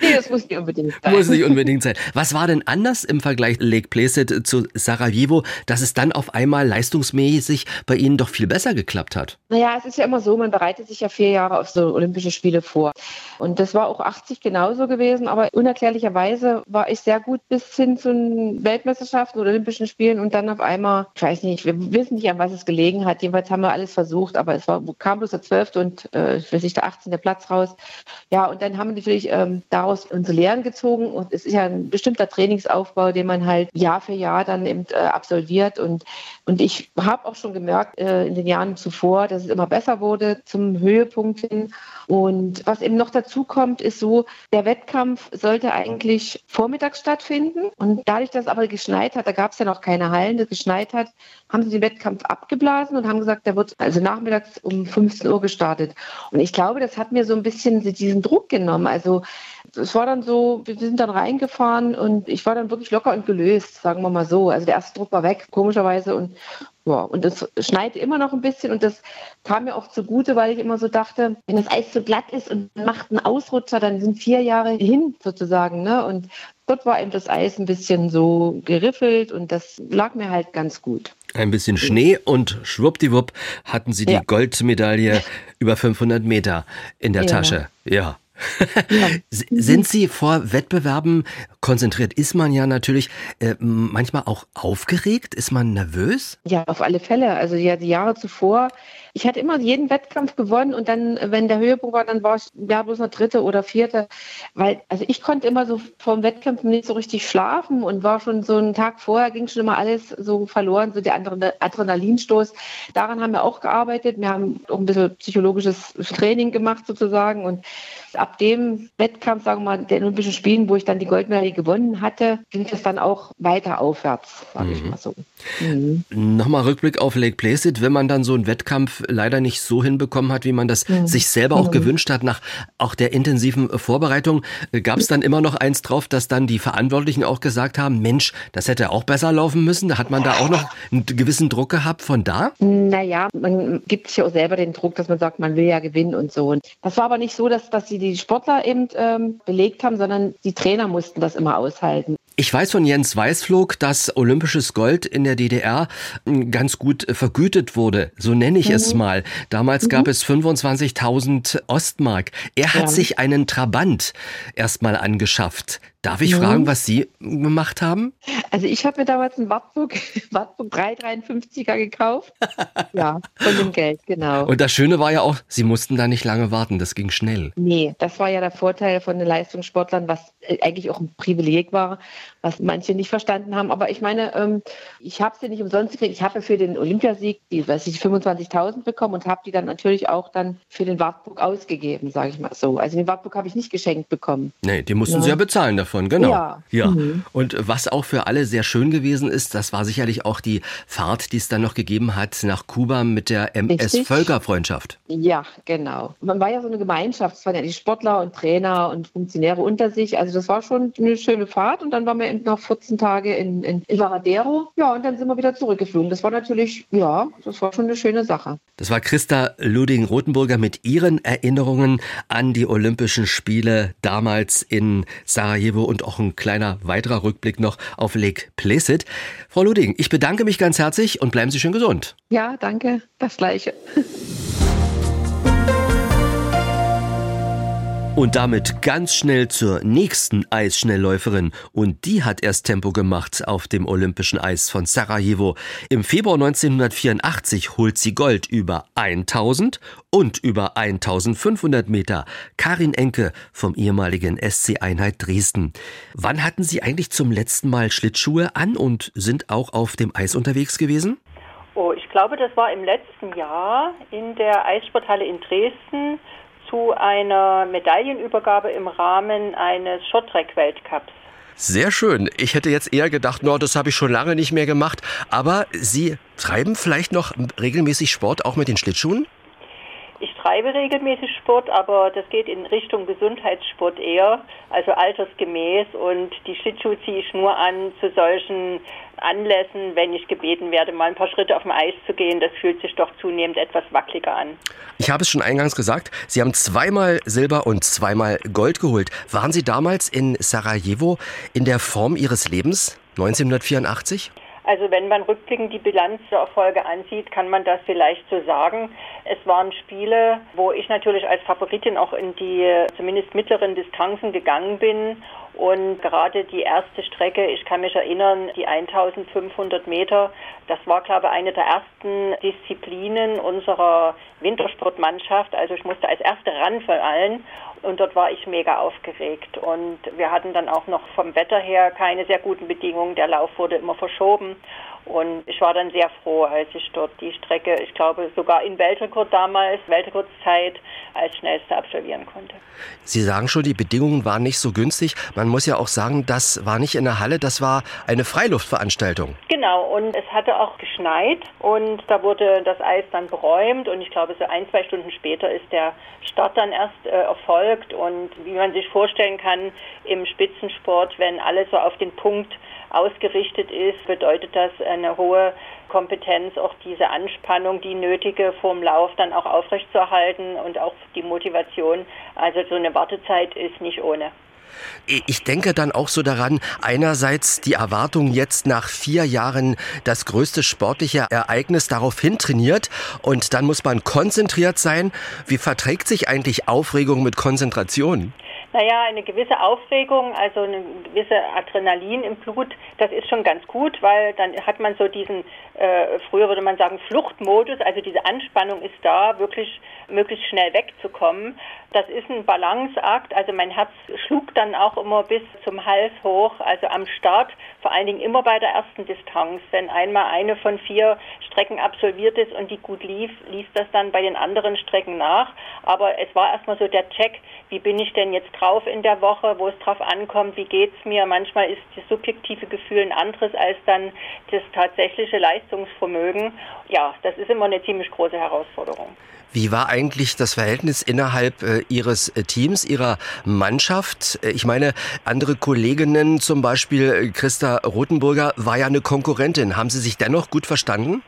nee, das muss nicht unbedingt sein. Muss nicht unbedingt sein. Was war denn anders im Vergleich Lake Placid zu Sarajevo, dass es dann auf einmal leistungsmäßig bei Ihnen doch viel besser geklappt hat? Naja, es ist ja immer so, man bereitet sich ja vier Jahre auf so Olympische Spiele vor. Und das war auch 80 genauso gewesen, aber unerklärlicherweise war ich sehr gut bis hin zu den Weltmeisterschaften oder Olympischen Spielen und dann auf einmal, ich weiß nicht, wir wissen nicht, an was es gelegen hat. Jedenfalls haben wir alles versucht, aber es war, kam bloß der 12. und äh, ich weiß der 18. Platz raus. Ja, und dann haben wir natürlich ähm, daraus unsere Lehren gezogen und es ist ja ein bestimmter Trainingsaufbau, den man halt Jahr für Jahr dann eben äh, absolviert und, und ich habe auch schon gemerkt äh, in den Jahren zuvor, dass es immer besser wurde zum Höhepunkt hin und was eben noch dazu kommt, ist so, der Wettkampf sollte eigentlich vormittags stattfinden. Und dadurch, dass es aber geschneit hat, da gab es ja noch keine Hallen, das geschneit hat, haben sie den Wettkampf abgeblasen und haben gesagt, der wird also nachmittags um 15 Uhr gestartet. Und ich glaube, das hat mir so ein bisschen diesen Druck genommen. Also es war dann so, wir sind dann reingefahren und ich war dann wirklich locker und gelöst, sagen wir mal so. Also der erste Druck war weg, komischerweise. Und ja, und es schneit immer noch ein bisschen und das kam mir auch zugute, weil ich immer so dachte, wenn das Eis so glatt ist und macht einen Ausrutscher, dann sind vier Jahre hin sozusagen. Ne? Und dort war eben das Eis ein bisschen so geriffelt und das lag mir halt ganz gut. Ein bisschen Schnee und schwuppdiwupp hatten sie die ja. Goldmedaille [LAUGHS] über 500 Meter in der ja. Tasche. Ja. Ja. [LAUGHS] Sind Sie vor Wettbewerben konzentriert? Ist man ja natürlich äh, manchmal auch aufgeregt? Ist man nervös? Ja, auf alle Fälle. Also ja, die Jahre zuvor ich hatte immer jeden Wettkampf gewonnen und dann, wenn der Höhepunkt war, dann war ich ja bloß noch dritte oder vierte. Weil, also ich konnte immer so vom Wettkampf nicht so richtig schlafen und war schon so einen Tag vorher, ging schon immer alles so verloren, so der Adrenalinstoß. Daran haben wir auch gearbeitet. Wir haben auch ein bisschen psychologisches Training gemacht sozusagen und ab dem Wettkampf, sagen wir mal, der Olympischen Spielen, wo ich dann die Goldmedaille gewonnen hatte, ging es dann auch weiter aufwärts, sage mhm. ich mal so. Mhm. Nochmal Rückblick auf Lake Placid, wenn man dann so einen Wettkampf leider nicht so hinbekommen hat, wie man das mhm. sich selber auch mhm. gewünscht hat, nach auch der intensiven Vorbereitung, äh, gab es dann immer noch eins drauf, dass dann die Verantwortlichen auch gesagt haben, Mensch, das hätte auch besser laufen müssen. Da hat man da auch noch einen gewissen Druck gehabt von da? Naja, man gibt sich auch selber den Druck, dass man sagt, man will ja gewinnen und so. Und das war aber nicht so, dass, dass sie die Sportler eben ähm, belegt haben, sondern die Trainer mussten das immer aushalten. Ich weiß von Jens Weißflog, dass olympisches Gold in der DDR hm, ganz gut vergütet wurde. So nenne ich mhm. es mal. Damals mhm. gab es 25.000 Ostmark. Er hat ja. sich einen Trabant erstmal angeschafft. Darf ich mhm. fragen, was Sie gemacht haben? Also ich habe mir damals einen Wartburg, Wartburg 353er gekauft. [LAUGHS] ja, von dem Geld, genau. Und das Schöne war ja auch, Sie mussten da nicht lange warten, das ging schnell. Nee, das war ja der Vorteil von den Leistungssportlern, was äh, eigentlich auch ein Privileg war, was manche nicht verstanden haben. Aber ich meine, ähm, ich habe sie nicht umsonst gekriegt. Ich habe für den Olympiasieg die, weiß ich, 25.000 bekommen und habe die dann natürlich auch dann für den Wartburg ausgegeben, sage ich mal so. Also den Wartburg habe ich nicht geschenkt bekommen. Nee, die mussten ja. Sie ja bezahlen davon, genau. Ja. ja. Mhm. Und was auch für alle sehr schön gewesen ist, das war sicherlich auch die Fahrt, die es dann noch gegeben hat nach Kuba mit der MS-Völkerfreundschaft. Ja, genau. Man war ja so eine Gemeinschaft. Es waren ja die Sportler und Trainer und Funktionäre unter sich. Also das war schon eine schöne Fahrt. Und dann waren wir noch 14 Tage in, in, in Varadero. Ja, und dann sind wir wieder zurückgeflogen. Das war natürlich, ja, das war schon eine schöne Sache. Das war Christa Luding-Rothenburger mit ihren Erinnerungen an die Olympischen Spiele damals in Sarajevo und auch ein kleiner weiterer Rückblick noch auf Lake Placid. Frau Luding, ich bedanke mich ganz herzlich und bleiben Sie schön gesund. Ja, danke. Das Gleiche. [LAUGHS] Und damit ganz schnell zur nächsten Eisschnellläuferin. Und die hat erst Tempo gemacht auf dem Olympischen Eis von Sarajevo. Im Februar 1984 holt sie Gold über 1000 und über 1500 Meter. Karin Enke vom ehemaligen SC Einheit Dresden. Wann hatten Sie eigentlich zum letzten Mal Schlittschuhe an und sind auch auf dem Eis unterwegs gewesen? Oh, ich glaube, das war im letzten Jahr in der Eissporthalle in Dresden zu einer Medaillenübergabe im Rahmen eines Shorttrack-Weltcups. Sehr schön. Ich hätte jetzt eher gedacht, no, das habe ich schon lange nicht mehr gemacht. Aber Sie treiben vielleicht noch regelmäßig Sport auch mit den Schlittschuhen? Ich treibe treibe regelmäßig Sport, aber das geht in Richtung Gesundheitssport eher, also altersgemäß. Und die Schlittschuhe ziehe ich nur an zu solchen Anlässen, wenn ich gebeten werde, mal ein paar Schritte auf dem Eis zu gehen. Das fühlt sich doch zunehmend etwas wackeliger an. Ich habe es schon eingangs gesagt, Sie haben zweimal Silber und zweimal Gold geholt. Waren Sie damals in Sarajevo in der Form Ihres Lebens 1984? Also wenn man rückblickend die Bilanz der Erfolge ansieht, kann man das vielleicht so sagen. Es waren Spiele, wo ich natürlich als Favoritin auch in die zumindest mittleren Distanzen gegangen bin. Und gerade die erste Strecke, ich kann mich erinnern, die 1500 Meter, das war, glaube ich, eine der ersten Disziplinen unserer Wintersportmannschaft. Also ich musste als erste ran von allen. Und dort war ich mega aufgeregt. Und wir hatten dann auch noch vom Wetter her keine sehr guten Bedingungen. Der Lauf wurde immer verschoben. Und ich war dann sehr froh, als ich dort die Strecke, ich glaube sogar in Weltrekord damals, Weltrekordzeit, als schnellste absolvieren konnte. Sie sagen schon, die Bedingungen waren nicht so günstig. Man muss ja auch sagen, das war nicht in der Halle, das war eine Freiluftveranstaltung. Genau, und es hatte auch geschneit und da wurde das Eis dann beräumt und ich glaube, so ein, zwei Stunden später ist der Start dann erst äh, erfolgt. Und wie man sich vorstellen kann, im Spitzensport, wenn alles so auf den Punkt ausgerichtet ist, bedeutet das eine hohe Kompetenz, auch diese Anspannung, die nötige vorm Lauf dann auch aufrechtzuerhalten und auch die Motivation. Also so eine Wartezeit ist nicht ohne. Ich denke dann auch so daran, einerseits die Erwartung jetzt nach vier Jahren das größte sportliche Ereignis darauf hin trainiert und dann muss man konzentriert sein. Wie verträgt sich eigentlich Aufregung mit Konzentration? Naja, eine gewisse Aufregung, also eine gewisse Adrenalin im Blut, das ist schon ganz gut, weil dann hat man so diesen, äh, früher würde man sagen, Fluchtmodus, also diese Anspannung ist da, wirklich möglichst schnell wegzukommen. Das ist ein Balanceakt, also mein Herz schlug dann auch immer bis zum Hals hoch, also am Start, vor allen Dingen immer bei der ersten Distanz. Wenn einmal eine von vier Strecken absolviert ist und die gut lief, lief das dann bei den anderen Strecken nach. Aber es war erstmal so der Check, wie bin ich denn jetzt drauf in der Woche, wo es drauf ankommt, wie geht's mir. Manchmal ist das subjektive Gefühl ein anderes als dann das tatsächliche Leistungsvermögen. Ja, das ist immer eine ziemlich große Herausforderung. Wie war eigentlich das Verhältnis innerhalb äh, Ihres äh, Teams, Ihrer Mannschaft? Äh, ich meine, andere Kolleginnen, zum Beispiel äh, Christa Rothenburger, war ja eine Konkurrentin. Haben Sie sich dennoch gut verstanden?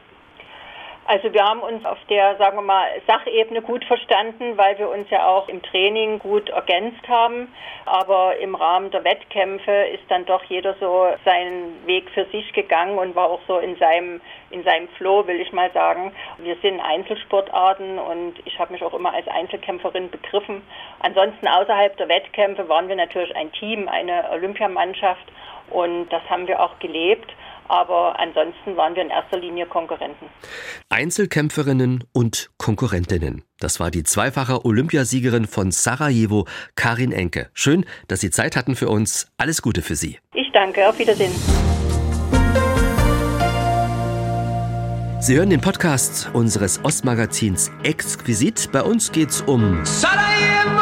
Also wir haben uns auf der, sagen wir mal, Sachebene gut verstanden, weil wir uns ja auch im Training gut ergänzt haben. Aber im Rahmen der Wettkämpfe ist dann doch jeder so seinen Weg für sich gegangen und war auch so in seinem, in seinem Flow, will ich mal sagen. Wir sind Einzelsportarten und ich habe mich auch immer als Einzelkämpferin begriffen. Ansonsten außerhalb der Wettkämpfe waren wir natürlich ein Team, eine Olympiamannschaft und das haben wir auch gelebt aber ansonsten waren wir in erster Linie Konkurrenten. Einzelkämpferinnen und Konkurrentinnen. Das war die zweifache Olympiasiegerin von Sarajevo, Karin Enke. Schön, dass Sie Zeit hatten für uns. Alles Gute für Sie. Ich danke. Auf Wiedersehen. Sie hören den Podcast unseres Ostmagazins Exquisit. Bei uns geht's um Sarajevo!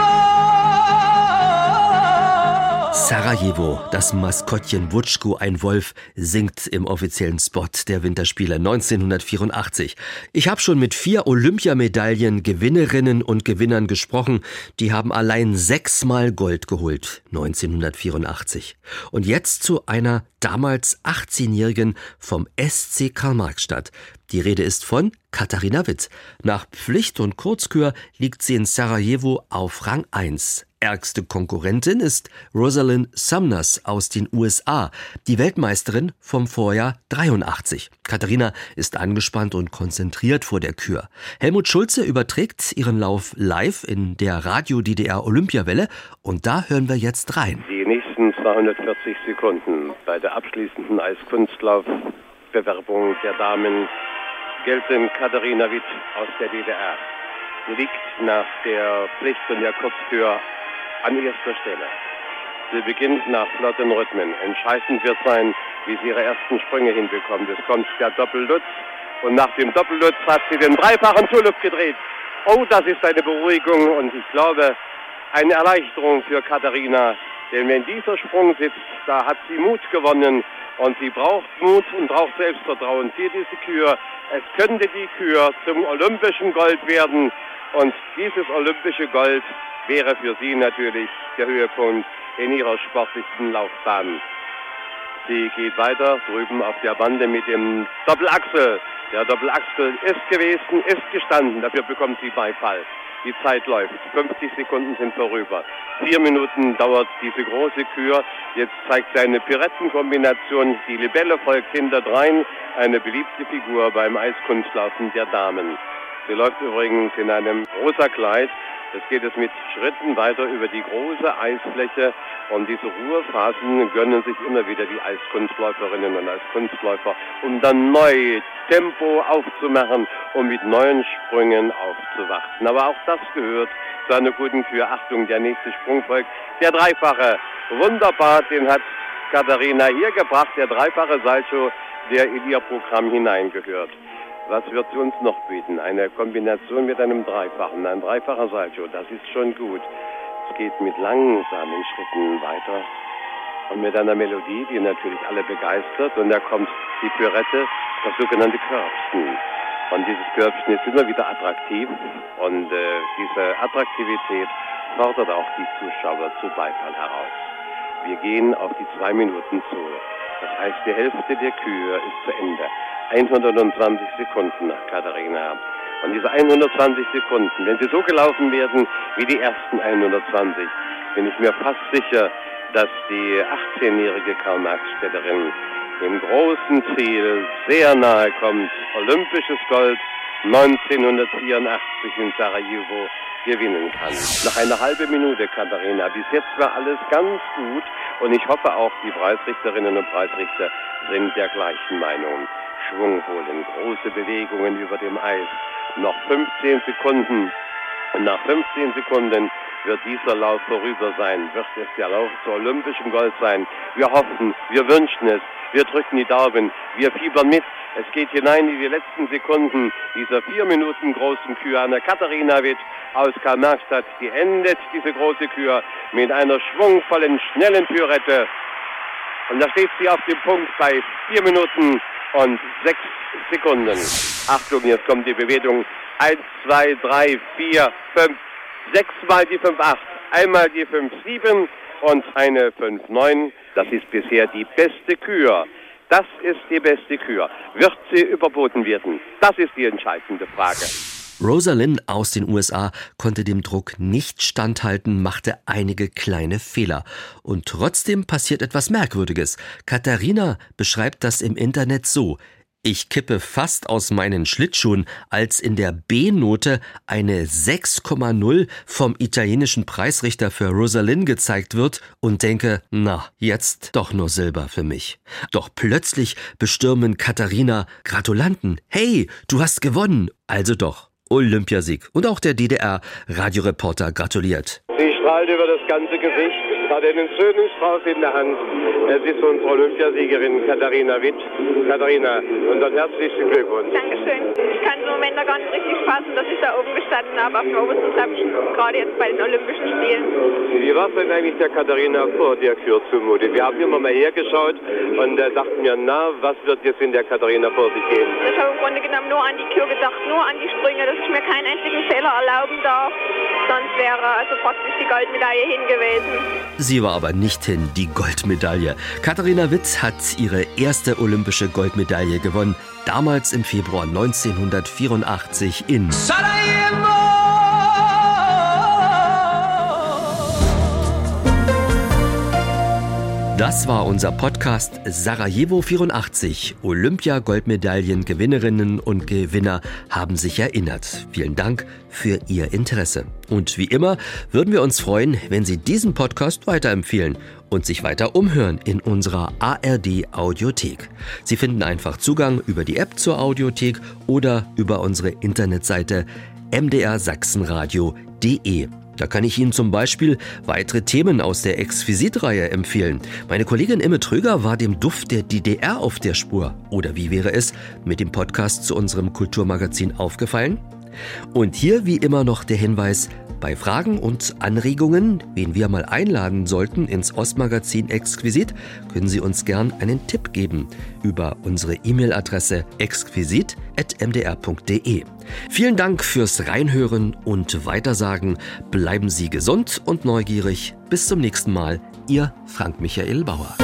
Sarajevo, das Maskottchen Wutschko, ein Wolf, singt im offiziellen Spot der Winterspiele 1984. Ich habe schon mit vier Olympiamedaillen Gewinnerinnen und Gewinnern gesprochen. Die haben allein sechsmal Gold geholt 1984. Und jetzt zu einer damals 18-Jährigen vom SC Karl-Marx-Stadt. Die Rede ist von Katharina Witt. Nach Pflicht und Kurzkür liegt sie in Sarajevo auf Rang 1. Ärgste Konkurrentin ist Rosalind Sumners aus den USA, die Weltmeisterin vom Vorjahr 83. Katharina ist angespannt und konzentriert vor der Kür. Helmut Schulze überträgt ihren Lauf live in der Radio DDR Olympiawelle und da hören wir jetzt rein. Die nächsten 240 Sekunden bei der abschließenden Eiskunstlaufbewerbung der Damen gelten Katharina Witt aus der DDR. Sie liegt nach der Pflicht und der Kurztür an erster Stelle. Sie beginnt nach flotten Rhythmen. Entscheidend wird sein, wie sie ihre ersten Sprünge hinbekommt. Es kommt der Doppellutz und nach dem Doppellutz hat sie den dreifachen Tulip gedreht. Oh, das ist eine Beruhigung und ich glaube eine Erleichterung für Katharina. Denn wenn dieser Sprung sitzt, da hat sie Mut gewonnen und sie braucht Mut und braucht Selbstvertrauen. Hier diese Kür. Es könnte die Kür zum olympischen Gold werden. Und dieses olympische Gold wäre für sie natürlich der Höhepunkt in ihrer sportlichsten Laufbahn. Sie geht weiter drüben auf der Bande mit dem Doppelachsel. Der Doppelachsel ist gewesen, ist gestanden. Dafür bekommt sie Beifall. Die Zeit läuft. 50 Sekunden sind vorüber. Vier Minuten dauert diese große Kür. Jetzt zeigt sie eine Pirettenkombination. Die Libelle folgt hinterdrein. Eine beliebte Figur beim Eiskunstlaufen der Damen. Sie läuft übrigens in einem rosa Kleid. Jetzt geht es mit Schritten weiter über die große Eisfläche und diese Ruhephasen gönnen sich immer wieder die Eiskunstläuferinnen und Eiskunstläufer, um dann neu Tempo aufzumachen, um mit neuen Sprüngen aufzuwarten. Aber auch das gehört zu einer guten Kür. Achtung, der nächste Sprung folgt. Der Dreifache. Wunderbar, den hat Katharina hier gebracht, der dreifache Salto, der in ihr Programm hineingehört. Was wird sie uns noch bieten? Eine Kombination mit einem Dreifachen, ein dreifacher Salto, das ist schon gut. Es geht mit langsamen Schritten weiter und mit einer Melodie, die natürlich alle begeistert. Und da kommt die Pürette, das sogenannte Körbchen. Und dieses Körbchen ist immer wieder attraktiv und äh, diese Attraktivität fordert auch die Zuschauer zu Beifall heraus. Wir gehen auf die zwei Minuten zu. Das heißt, die Hälfte der Kühe ist zu Ende. 120 Sekunden nach Katharina. Und diese 120 Sekunden, wenn sie so gelaufen werden wie die ersten 120, bin ich mir fast sicher, dass die 18-jährige Karl-Marx-Städterin dem großen Ziel sehr nahe kommt. Olympisches Gold 1984 in Sarajevo gewinnen kann. Noch eine halbe Minute, Katharina. Bis jetzt war alles ganz gut und ich hoffe auch, die Preisrichterinnen und Preisrichter sind der gleichen Meinung. Schwung holen, große Bewegungen über dem Eis. Noch 15 Sekunden. Und nach 15 Sekunden wird dieser Lauf vorüber sein, wird es der Lauf zu olympischem Gold sein. Wir hoffen, wir wünschen es, wir drücken die Daumen, wir fiebern mit. Es geht hinein in die letzten Sekunden dieser vier Minuten großen Kür. Anna Katharina Witt aus Karl-Marx-Stadt, die endet diese große Kür mit einer schwungvollen, schnellen Pürette. Und da steht sie auf dem Punkt bei vier Minuten und sechs Sekunden. Achtung, jetzt kommt die Bewegung. Eins, zwei, drei, vier, fünf, sechsmal die 5-8, einmal die 5-7 und eine 5-9. Das ist bisher die beste Kür. Das ist die beste Kür. Wird sie überboten werden? Das ist die entscheidende Frage. Rosalind aus den USA konnte dem Druck nicht standhalten, machte einige kleine Fehler. Und trotzdem passiert etwas Merkwürdiges. Katharina beschreibt das im Internet so. Ich kippe fast aus meinen Schlittschuhen, als in der B-Note eine 6,0 vom italienischen Preisrichter für Rosalind gezeigt wird und denke, na, jetzt doch nur Silber für mich. Doch plötzlich bestürmen Katharina Gratulanten. Hey, du hast gewonnen. Also doch. Olympiasieg. Und auch der DDR-Radioreporter gratuliert. Sie strahlt über das ganze Gesicht, hat einen schönen Strauß in der Hand. Es ist unsere Olympiasiegerin Katharina Witt. Katharina, unseren herzlichen Glückwunsch. Dankeschön. Ich kann es im Moment noch gar nicht richtig fassen, dass ich da oben gestanden habe auf dem Oberstensabschen, gerade jetzt bei den Olympischen Spielen. Wie war es denn eigentlich der Katharina vor der Kür zumutet? Wir haben immer mal hergeschaut und äh, dachten mir, na, was wird jetzt in der Katharina vor sich gehen? Ich habe im Grunde genommen nur an die Kür gedacht, nur an die Sprünge, dass ich mir keinen einzigen Fehler erlauben darf. Sonst wäre also praktisch die Goldmedaille hin gewesen. Sie war aber nicht hin, die Goldmedaille. Katharina Witt hat ihre erste olympische Goldmedaille gewonnen, damals im Februar 1984 in Sarajevo. Das war unser Podcast Sarajevo 84. Olympia-Goldmedaillen-Gewinnerinnen und Gewinner haben sich erinnert. Vielen Dank für Ihr Interesse. Und wie immer würden wir uns freuen, wenn Sie diesen Podcast weiterempfehlen und sich weiter umhören in unserer ARD Audiothek. Sie finden einfach Zugang über die App zur Audiothek oder über unsere Internetseite mdrsachsenradio.de. Da kann ich Ihnen zum Beispiel weitere Themen aus der Exquisit-Reihe empfehlen. Meine Kollegin Imme Tröger war dem Duft der DDR auf der Spur. Oder wie wäre es mit dem Podcast zu unserem Kulturmagazin aufgefallen? Und hier wie immer noch der Hinweis, Bei Fragen und Anregungen, wen wir mal einladen sollten ins Ostmagazin Exquisit, können Sie uns gern einen Tipp geben über unsere E-Mail-Adresse exquisit.mdr.de. Vielen Dank fürs Reinhören und Weitersagen. Bleiben Sie gesund und neugierig. Bis zum nächsten Mal. Ihr Frank Michael Bauer.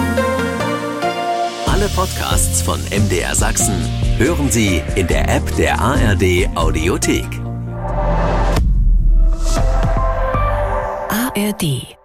Alle Podcasts von MDR Sachsen hören Sie in der App der ARD Audiothek. ARD